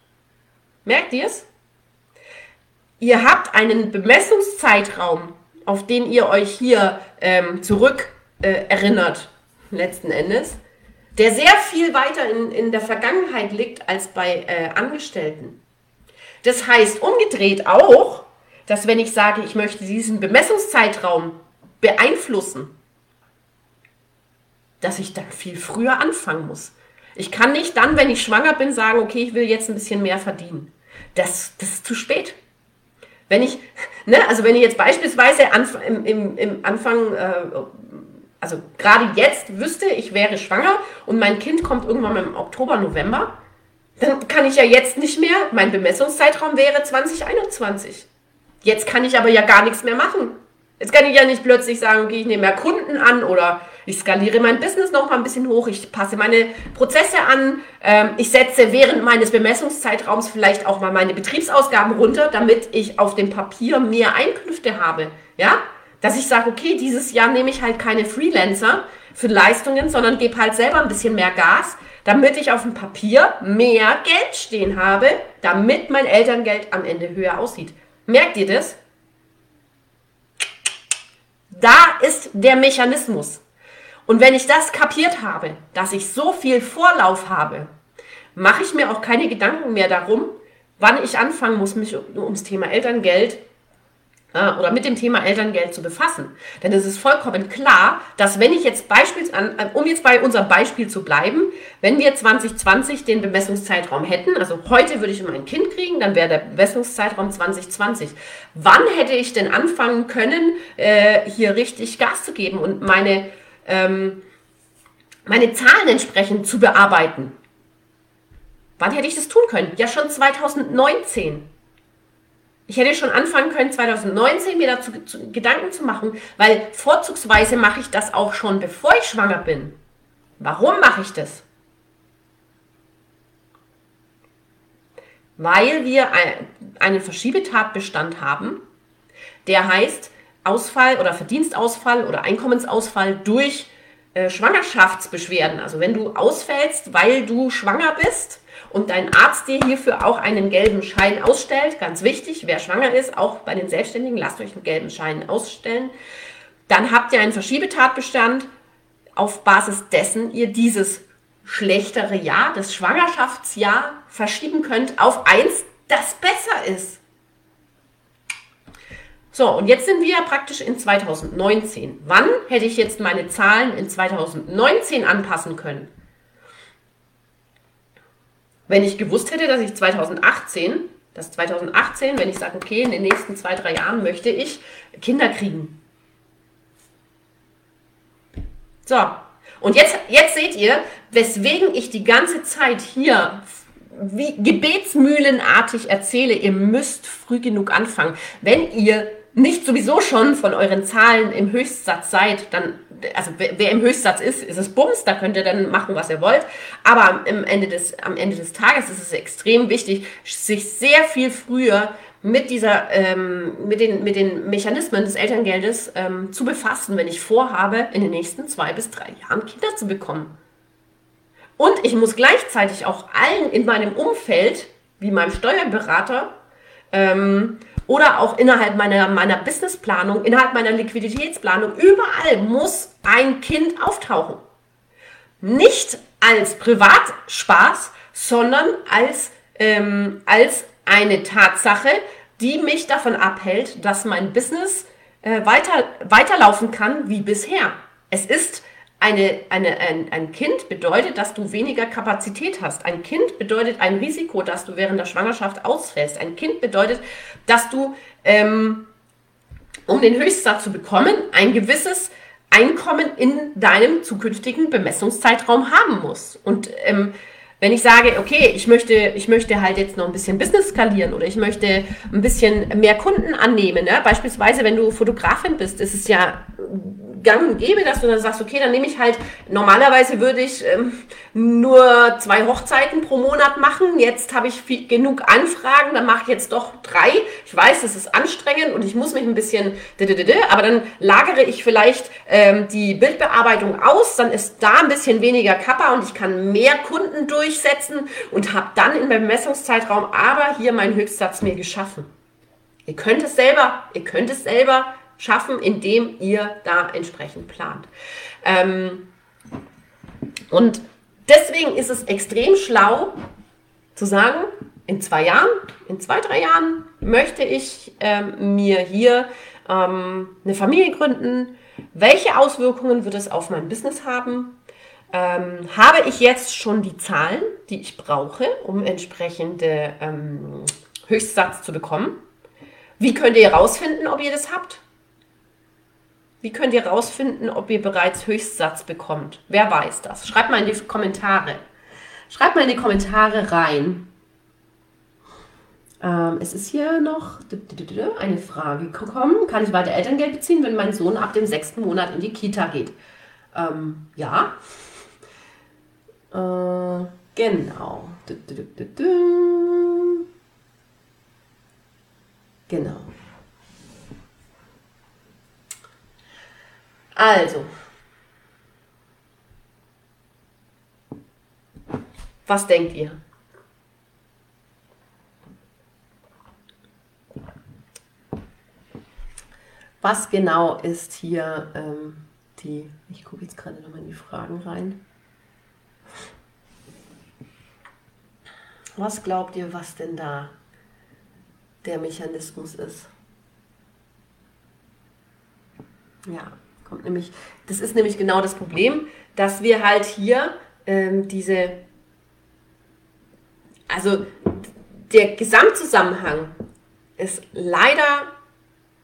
Merkt ihr es? Ihr habt einen Bemessungszeitraum, auf den ihr euch hier ähm, zurück äh, erinnert, letzten Endes, der sehr viel weiter in, in der Vergangenheit liegt als bei äh, Angestellten. Das heißt umgedreht auch, dass wenn ich sage, ich möchte diesen Bemessungszeitraum beeinflussen, dass ich dann viel früher anfangen muss. Ich kann nicht dann, wenn ich schwanger bin, sagen, okay, ich will jetzt ein bisschen mehr verdienen. Das, das ist zu spät. Wenn ich, *laughs* ne, also wenn ich jetzt beispielsweise anf im, im, im Anfang, äh, also gerade jetzt wüsste, ich wäre schwanger und mein Kind kommt irgendwann im Oktober, November, dann kann ich ja jetzt nicht mehr, mein Bemessungszeitraum wäre 2021. Jetzt kann ich aber ja gar nichts mehr machen. Jetzt kann ich ja nicht plötzlich sagen, okay, ich nehme mehr Kunden an oder ich skaliere mein Business noch mal ein bisschen hoch, ich passe meine Prozesse an, ähm, ich setze während meines Bemessungszeitraums vielleicht auch mal meine Betriebsausgaben runter, damit ich auf dem Papier mehr Einkünfte habe. Ja? Dass ich sage, okay, dieses Jahr nehme ich halt keine Freelancer für Leistungen, sondern gebe halt selber ein bisschen mehr Gas, damit ich auf dem Papier mehr Geld stehen habe, damit mein Elterngeld am Ende höher aussieht. Merkt ihr das? Da ist der Mechanismus. Und wenn ich das kapiert habe, dass ich so viel Vorlauf habe, mache ich mir auch keine Gedanken mehr darum, wann ich anfangen muss, mich ums Thema Elterngeld oder mit dem Thema Elterngeld zu befassen. Denn es ist vollkommen klar, dass wenn ich jetzt beispielsweise, äh, um jetzt bei unserem Beispiel zu bleiben, wenn wir 2020 den Bemessungszeitraum hätten, also heute würde ich mein Kind kriegen, dann wäre der Bemessungszeitraum 2020. Wann hätte ich denn anfangen können, äh, hier richtig Gas zu geben und meine, ähm, meine Zahlen entsprechend zu bearbeiten? Wann hätte ich das tun können? Ja, schon 2019. Ich hätte schon anfangen können, 2019 mir dazu Gedanken zu machen, weil vorzugsweise mache ich das auch schon, bevor ich schwanger bin. Warum mache ich das? Weil wir einen Verschiebetatbestand haben, der heißt Ausfall oder Verdienstausfall oder Einkommensausfall durch äh, Schwangerschaftsbeschwerden. Also wenn du ausfällst, weil du schwanger bist, und dein Arzt dir hierfür auch einen gelben Schein ausstellt, ganz wichtig, wer schwanger ist, auch bei den Selbstständigen, lasst euch einen gelben Schein ausstellen, dann habt ihr einen Verschiebetatbestand, auf Basis dessen ihr dieses schlechtere Jahr, das Schwangerschaftsjahr, verschieben könnt auf eins, das besser ist. So, und jetzt sind wir praktisch in 2019. Wann hätte ich jetzt meine Zahlen in 2019 anpassen können? Wenn ich gewusst hätte, dass ich 2018, dass 2018, wenn ich sage, okay, in den nächsten zwei, drei Jahren möchte ich Kinder kriegen. So, und jetzt, jetzt seht ihr, weswegen ich die ganze Zeit hier wie gebetsmühlenartig erzähle, ihr müsst früh genug anfangen. Wenn ihr nicht sowieso schon von euren Zahlen im Höchstsatz seid, dann, also wer, wer, im Höchstsatz ist, ist es Bums, da könnt ihr dann machen, was ihr wollt. Aber am Ende des, am Ende des Tages ist es extrem wichtig, sich sehr viel früher mit dieser, ähm, mit, den, mit den Mechanismen des Elterngeldes ähm, zu befassen, wenn ich vorhabe, in den nächsten zwei bis drei Jahren Kinder zu bekommen. Und ich muss gleichzeitig auch allen in meinem Umfeld, wie meinem Steuerberater, ähm, oder auch innerhalb meiner, meiner Businessplanung, innerhalb meiner Liquiditätsplanung, überall muss ein Kind auftauchen. Nicht als Privatspaß, sondern als, ähm, als eine Tatsache, die mich davon abhält, dass mein Business äh, weiter, weiterlaufen kann wie bisher. Es ist eine, eine, ein, ein Kind bedeutet, dass du weniger Kapazität hast. Ein Kind bedeutet ein Risiko, dass du während der Schwangerschaft ausfällst. Ein Kind bedeutet, dass du, ähm, um den Höchstsatz zu bekommen, ein gewisses Einkommen in deinem zukünftigen Bemessungszeitraum haben musst. Und ähm, wenn ich sage, okay, ich möchte, ich möchte halt jetzt noch ein bisschen Business skalieren oder ich möchte ein bisschen mehr Kunden annehmen, ne? beispielsweise wenn du Fotografin bist, ist es ja gang und gäbe, dass du dann sagst, okay, dann nehme ich halt, normalerweise würde ich ähm, nur zwei Hochzeiten pro Monat machen, jetzt habe ich viel, genug Anfragen, dann mache ich jetzt doch drei. Ich weiß, das ist anstrengend und ich muss mich ein bisschen, aber dann lagere ich vielleicht ähm, die Bildbearbeitung aus, dann ist da ein bisschen weniger Kappa und ich kann mehr Kunden durchsetzen und habe dann in meinem Messungszeitraum aber hier meinen Höchstsatz mir geschaffen. Ihr könnt es selber, ihr könnt es selber schaffen, indem ihr da entsprechend plant. Ähm, und deswegen ist es extrem schlau zu sagen, in zwei Jahren, in zwei, drei Jahren möchte ich ähm, mir hier ähm, eine Familie gründen. Welche Auswirkungen wird es auf mein Business haben? Ähm, habe ich jetzt schon die Zahlen, die ich brauche, um entsprechende ähm, Höchstsatz zu bekommen? Wie könnt ihr herausfinden, ob ihr das habt? Wie könnt ihr herausfinden, ob ihr bereits Höchstsatz bekommt? Wer weiß das? Schreibt mal in die Kommentare. Schreibt mal in die Kommentare rein. Ähm, es ist hier noch eine Frage gekommen. Kann ich weiter Elterngeld beziehen, wenn mein Sohn ab dem sechsten Monat in die Kita geht? Ähm, ja. Äh, genau. Genau. Also, was denkt ihr? Was genau ist hier ähm, die, ich gucke jetzt gerade nochmal in die Fragen rein. Was glaubt ihr, was denn da der Mechanismus ist? Ja, Kommt nämlich, das ist nämlich genau das Problem, dass wir halt hier ähm, diese, also der Gesamtzusammenhang ist leider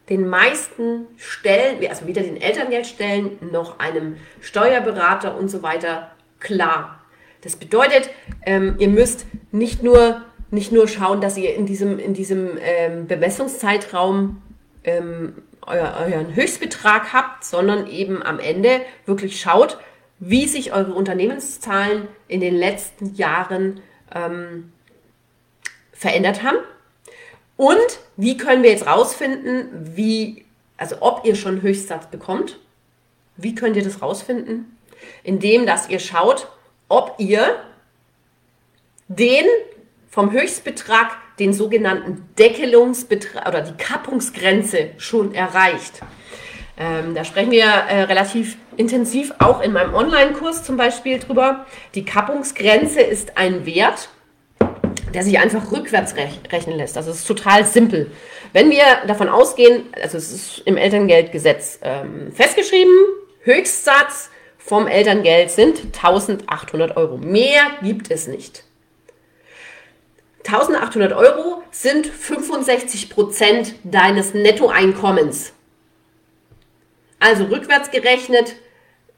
den meisten Stellen, also weder den Elterngeldstellen noch einem Steuerberater und so weiter klar. Das bedeutet, ähm, ihr müsst nicht nur, nicht nur schauen, dass ihr in diesem, in diesem ähm, Bemessungszeitraum ähm, euer, euren Höchstbetrag habt, sondern eben am Ende wirklich schaut, wie sich eure Unternehmenszahlen in den letzten Jahren ähm, verändert haben und wie können wir jetzt rausfinden, wie, also ob ihr schon Höchstsatz bekommt. Wie könnt ihr das rausfinden? Indem, dass ihr schaut, ob ihr den vom Höchstbetrag den sogenannten Deckelungsbetrag oder die Kappungsgrenze schon erreicht. Ähm, da sprechen wir äh, relativ intensiv auch in meinem Online-Kurs zum Beispiel drüber. Die Kappungsgrenze ist ein Wert, der sich einfach rückwärts rech rechnen lässt. Also es ist total simpel. Wenn wir davon ausgehen, also es ist im Elterngeldgesetz ähm, festgeschrieben, Höchstsatz vom Elterngeld sind 1800 Euro. Mehr gibt es nicht. 1800 Euro sind 65 Prozent deines Nettoeinkommens. Also rückwärts gerechnet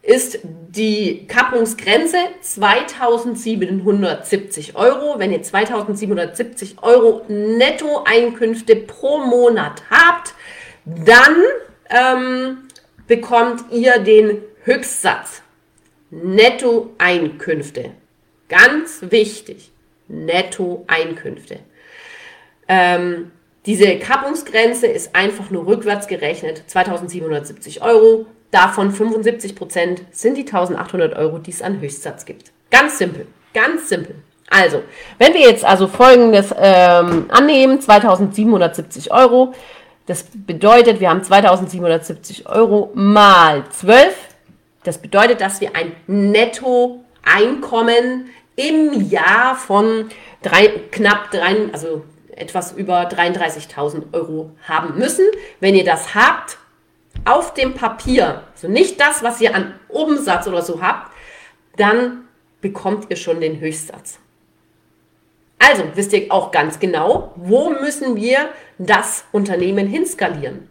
ist die Kappungsgrenze 2770 Euro. Wenn ihr 2770 Euro Nettoeinkünfte pro Monat habt, dann ähm, bekommt ihr den Höchstsatz. Nettoeinkünfte. Ganz wichtig. Nettoeinkünfte. Ähm, diese Kappungsgrenze ist einfach nur rückwärts gerechnet 2770 Euro. Davon 75 Prozent sind die 1800 Euro, die es an Höchstsatz gibt. Ganz simpel, ganz simpel. Also, wenn wir jetzt also folgendes ähm, annehmen, 2770 Euro, das bedeutet, wir haben 2770 Euro mal 12. Das bedeutet, dass wir ein Nettoeinkommen im Jahr von drei, knapp drei, also etwas über 33.000 Euro haben müssen. Wenn ihr das habt, auf dem Papier, also nicht das, was ihr an Umsatz oder so habt, dann bekommt ihr schon den Höchstsatz. Also wisst ihr auch ganz genau, wo müssen wir das Unternehmen hinskalieren.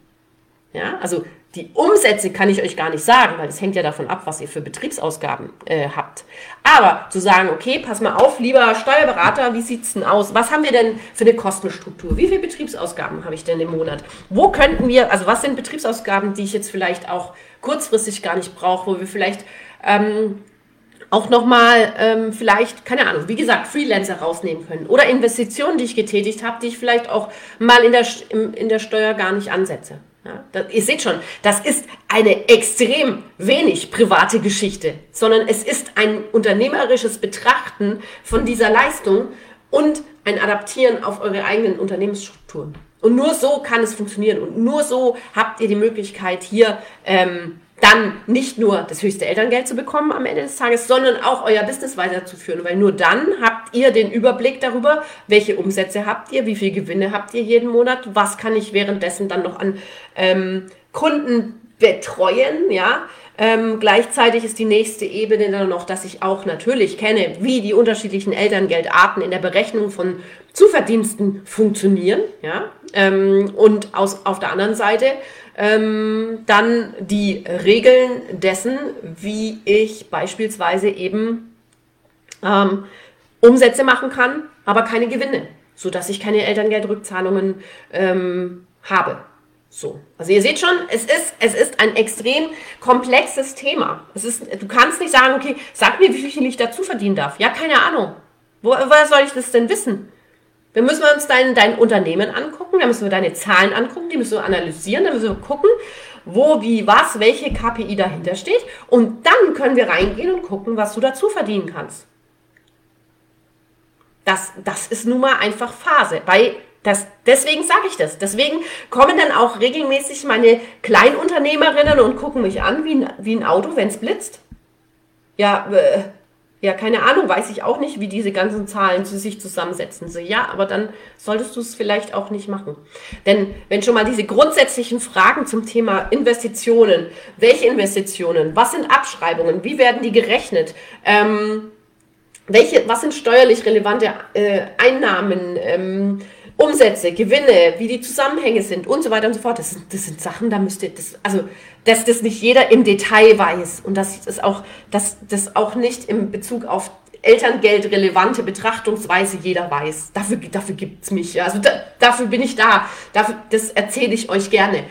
Ja, also die Umsätze kann ich euch gar nicht sagen, weil es hängt ja davon ab, was ihr für Betriebsausgaben äh, habt. Aber zu sagen, okay, pass mal auf, lieber Steuerberater, wie sieht's denn aus? Was haben wir denn für eine Kostenstruktur? Wie viele Betriebsausgaben habe ich denn im Monat? Wo könnten wir, also was sind Betriebsausgaben, die ich jetzt vielleicht auch kurzfristig gar nicht brauche, wo wir vielleicht ähm, auch nochmal ähm, vielleicht, keine Ahnung, wie gesagt, Freelancer rausnehmen können oder Investitionen, die ich getätigt habe, die ich vielleicht auch mal in der, in der Steuer gar nicht ansetze. Ja, das, ihr seht schon, das ist eine extrem wenig private Geschichte, sondern es ist ein unternehmerisches Betrachten von dieser Leistung und ein Adaptieren auf eure eigenen Unternehmensstrukturen. Und nur so kann es funktionieren und nur so habt ihr die Möglichkeit hier ähm, dann nicht nur das höchste Elterngeld zu bekommen am Ende des Tages, sondern auch euer Business weiterzuführen, weil nur dann habt ihr den Überblick darüber, welche Umsätze habt ihr, wie viel Gewinne habt ihr jeden Monat, was kann ich währenddessen dann noch an ähm, Kunden betreuen, ja. Ähm, gleichzeitig ist die nächste Ebene dann noch, dass ich auch natürlich kenne, wie die unterschiedlichen Elterngeldarten in der Berechnung von Zuverdiensten funktionieren, ja. Ähm, und aus, auf der anderen Seite ähm, dann die Regeln dessen, wie ich beispielsweise eben ähm, Umsätze machen kann, aber keine Gewinne, sodass ich keine Elterngeldrückzahlungen ähm, habe. So. Also ihr seht schon, es ist, es ist ein extrem komplexes Thema. Es ist, du kannst nicht sagen, okay, sag mir, wie viel ich dazu verdienen darf. Ja, keine Ahnung. Wo, woher soll ich das denn wissen? Wir müssen uns dein, dein Unternehmen angucken, da müssen wir deine Zahlen angucken, die müssen wir analysieren, da müssen wir gucken, wo, wie, was, welche KPI dahinter steht. Und dann können wir reingehen und gucken, was du dazu verdienen kannst. Das, das ist nun mal einfach Phase. Bei das, deswegen sage ich das. Deswegen kommen dann auch regelmäßig meine Kleinunternehmerinnen und gucken mich an wie ein, wie ein Auto, wenn es blitzt. Ja, äh, ja, keine Ahnung, weiß ich auch nicht, wie diese ganzen Zahlen zu sich zusammensetzen. So, ja, aber dann solltest du es vielleicht auch nicht machen. Denn wenn schon mal diese grundsätzlichen Fragen zum Thema Investitionen, welche Investitionen, was sind Abschreibungen, wie werden die gerechnet, ähm, welche, was sind steuerlich relevante äh, Einnahmen, ähm, Umsätze, Gewinne, wie die Zusammenhänge sind und so weiter und so fort. Das sind, das sind Sachen, da müsst ihr, das, also, dass das nicht jeder im Detail weiß und dass das auch, dass das auch nicht im Bezug auf Elterngeld relevante Betrachtungsweise jeder weiß. Dafür, dafür gibt's mich. Also da, dafür bin ich da. Dafür, das erzähle ich euch gerne.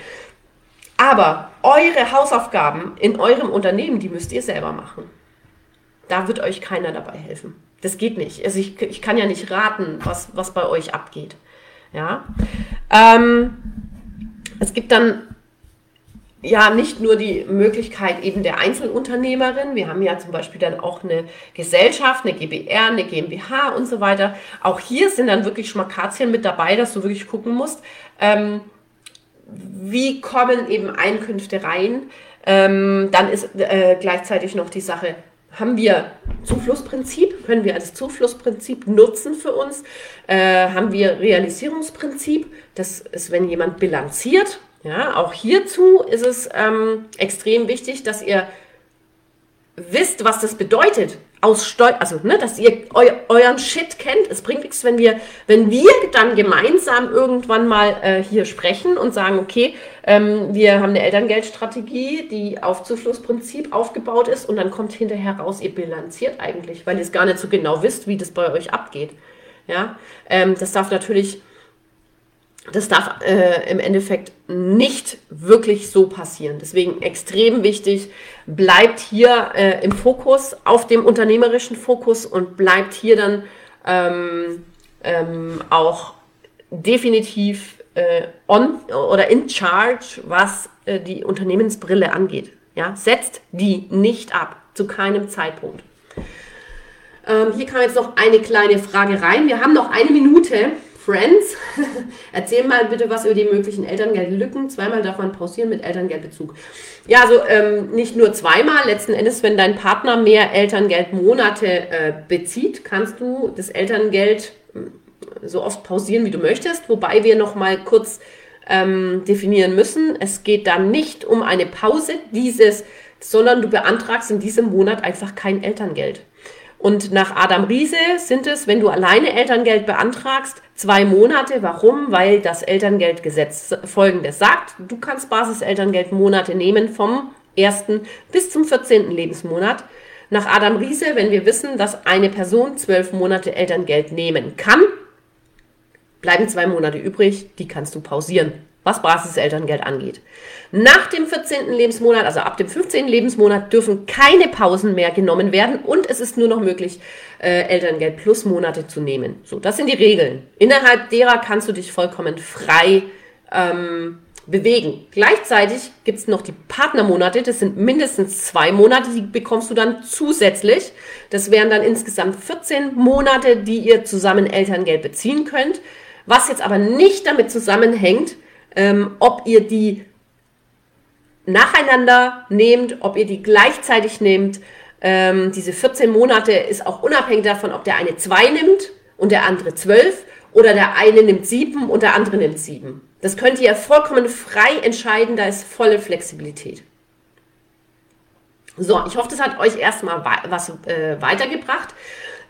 Aber eure Hausaufgaben in eurem Unternehmen, die müsst ihr selber machen. Da wird euch keiner dabei helfen. Das geht nicht. Also ich, ich kann ja nicht raten, was, was bei euch abgeht. Ja. Ähm, es gibt dann ja nicht nur die Möglichkeit eben der Einzelunternehmerin. Wir haben ja zum Beispiel dann auch eine Gesellschaft, eine GBR, eine GmbH und so weiter. Auch hier sind dann wirklich Schmakazien mit dabei, dass du wirklich gucken musst, ähm, wie kommen eben Einkünfte rein. Ähm, dann ist äh, gleichzeitig noch die Sache, haben wir Zuflussprinzip, können wir das Zuflussprinzip nutzen für uns, äh, haben wir Realisierungsprinzip, das ist, wenn jemand bilanziert. Ja, auch hierzu ist es ähm, extrem wichtig, dass ihr wisst, was das bedeutet, aus Steu also ne, dass ihr eu euren Shit kennt. Es bringt nichts, wenn wir, wenn wir dann gemeinsam irgendwann mal äh, hier sprechen und sagen, okay, ähm, wir haben eine Elterngeldstrategie, die auf Zuflussprinzip aufgebaut ist und dann kommt hinterher raus, ihr bilanziert eigentlich, weil ihr es gar nicht so genau wisst, wie das bei euch abgeht. Ja, ähm, das darf natürlich das darf äh, im Endeffekt nicht wirklich so passieren. Deswegen extrem wichtig, bleibt hier äh, im Fokus, auf dem unternehmerischen Fokus und bleibt hier dann ähm, ähm, auch definitiv äh, on oder in charge, was äh, die Unternehmensbrille angeht. Ja? Setzt die nicht ab, zu keinem Zeitpunkt. Ähm, hier kam jetzt noch eine kleine Frage rein. Wir haben noch eine Minute. Friends, *laughs* erzähl mal bitte was über die möglichen Elterngeldlücken. Zweimal darf man pausieren mit Elterngeldbezug. Ja, also ähm, nicht nur zweimal. Letzten Endes, wenn dein Partner mehr Elterngeldmonate äh, bezieht, kannst du das Elterngeld äh, so oft pausieren, wie du möchtest. Wobei wir noch mal kurz ähm, definieren müssen. Es geht dann nicht um eine Pause dieses, sondern du beantragst in diesem Monat einfach kein Elterngeld. Und nach Adam Riese sind es, wenn du alleine Elterngeld beantragst, zwei Monate. Warum? Weil das Elterngeldgesetz folgendes sagt. Du kannst Basiselterngeldmonate nehmen vom 1. bis zum 14. Lebensmonat. Nach Adam Riese, wenn wir wissen, dass eine Person zwölf Monate Elterngeld nehmen kann, bleiben zwei Monate übrig, die kannst du pausieren was Basiselterngeld angeht. Nach dem 14. Lebensmonat, also ab dem 15. Lebensmonat, dürfen keine Pausen mehr genommen werden und es ist nur noch möglich, äh, Elterngeld plus Monate zu nehmen. So, das sind die Regeln. Innerhalb derer kannst du dich vollkommen frei ähm, bewegen. Gleichzeitig gibt es noch die Partnermonate, das sind mindestens zwei Monate, die bekommst du dann zusätzlich. Das wären dann insgesamt 14 Monate, die ihr zusammen Elterngeld beziehen könnt. Was jetzt aber nicht damit zusammenhängt, ähm, ob ihr die nacheinander nehmt, ob ihr die gleichzeitig nehmt. Ähm, diese 14 Monate ist auch unabhängig davon, ob der eine zwei nimmt und der andere zwölf oder der eine nimmt sieben und der andere nimmt sieben. Das könnt ihr vollkommen frei entscheiden, da ist volle Flexibilität. So, ich hoffe, das hat euch erstmal was äh, weitergebracht.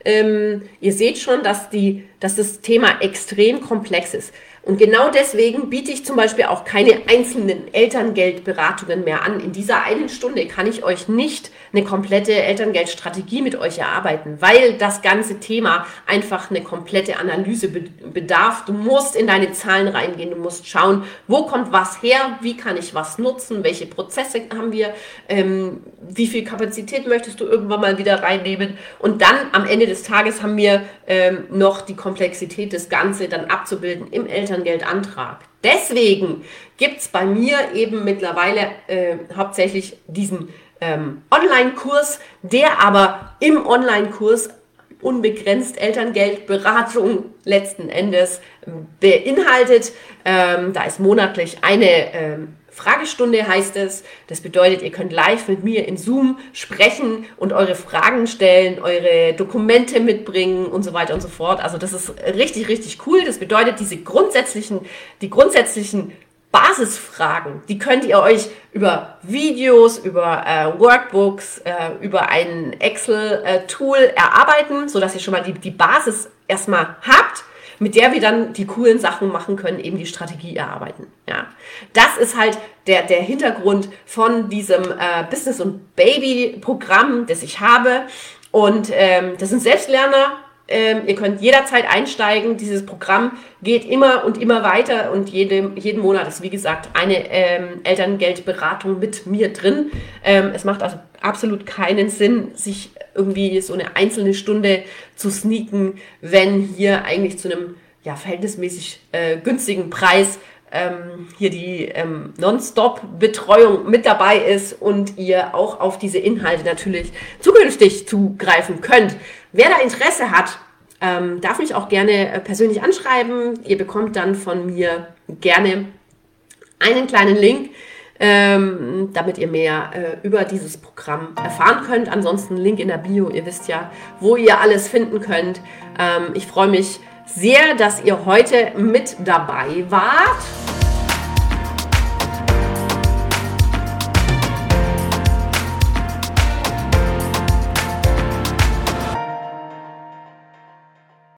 Ähm, ihr seht schon, dass, die, dass das Thema extrem komplex ist. Und genau deswegen biete ich zum Beispiel auch keine einzelnen Elterngeldberatungen mehr an. In dieser einen Stunde kann ich euch nicht eine komplette Elterngeldstrategie mit euch erarbeiten, weil das ganze Thema einfach eine komplette Analyse bedarf. Du musst in deine Zahlen reingehen, du musst schauen, wo kommt was her, wie kann ich was nutzen, welche Prozesse haben wir, ähm, wie viel Kapazität möchtest du irgendwann mal wieder reinnehmen. Und dann am Ende des Tages haben wir ähm, noch die Komplexität, das Ganze dann abzubilden im Elterngeldberatungen. Elterngeldantrag. Deswegen gibt es bei mir eben mittlerweile äh, hauptsächlich diesen ähm, Online-Kurs, der aber im Online-Kurs unbegrenzt Elterngeldberatung letzten Endes beinhaltet. Ähm, da ist monatlich eine ähm, Fragestunde heißt es. Das bedeutet, ihr könnt live mit mir in Zoom sprechen und eure Fragen stellen, eure Dokumente mitbringen und so weiter und so fort. Also das ist richtig, richtig cool. Das bedeutet, diese grundsätzlichen, die grundsätzlichen Basisfragen, die könnt ihr euch über Videos, über äh, Workbooks, äh, über ein Excel-Tool äh, erarbeiten, sodass ihr schon mal die, die Basis erstmal habt mit der wir dann die coolen Sachen machen können, eben die Strategie erarbeiten. Ja, das ist halt der, der Hintergrund von diesem äh, Business- und Baby-Programm, das ich habe. Und ähm, das sind Selbstlerner, ähm, ihr könnt jederzeit einsteigen. Dieses Programm geht immer und immer weiter und jede, jeden Monat ist, wie gesagt, eine ähm, Elterngeldberatung mit mir drin. Ähm, es macht also absolut keinen Sinn, sich irgendwie so eine einzelne Stunde zu sneaken, wenn hier eigentlich zu einem ja, verhältnismäßig äh, günstigen Preis ähm, hier die ähm, Non-Stop-Betreuung mit dabei ist und ihr auch auf diese Inhalte natürlich zukünftig zugreifen könnt. Wer da Interesse hat, ähm, darf mich auch gerne äh, persönlich anschreiben. Ihr bekommt dann von mir gerne einen kleinen Link, ähm, damit ihr mehr äh, über dieses Programm erfahren könnt. Ansonsten Link in der Bio. Ihr wisst ja, wo ihr alles finden könnt. Ähm, ich freue mich sehr, dass ihr heute mit dabei wart.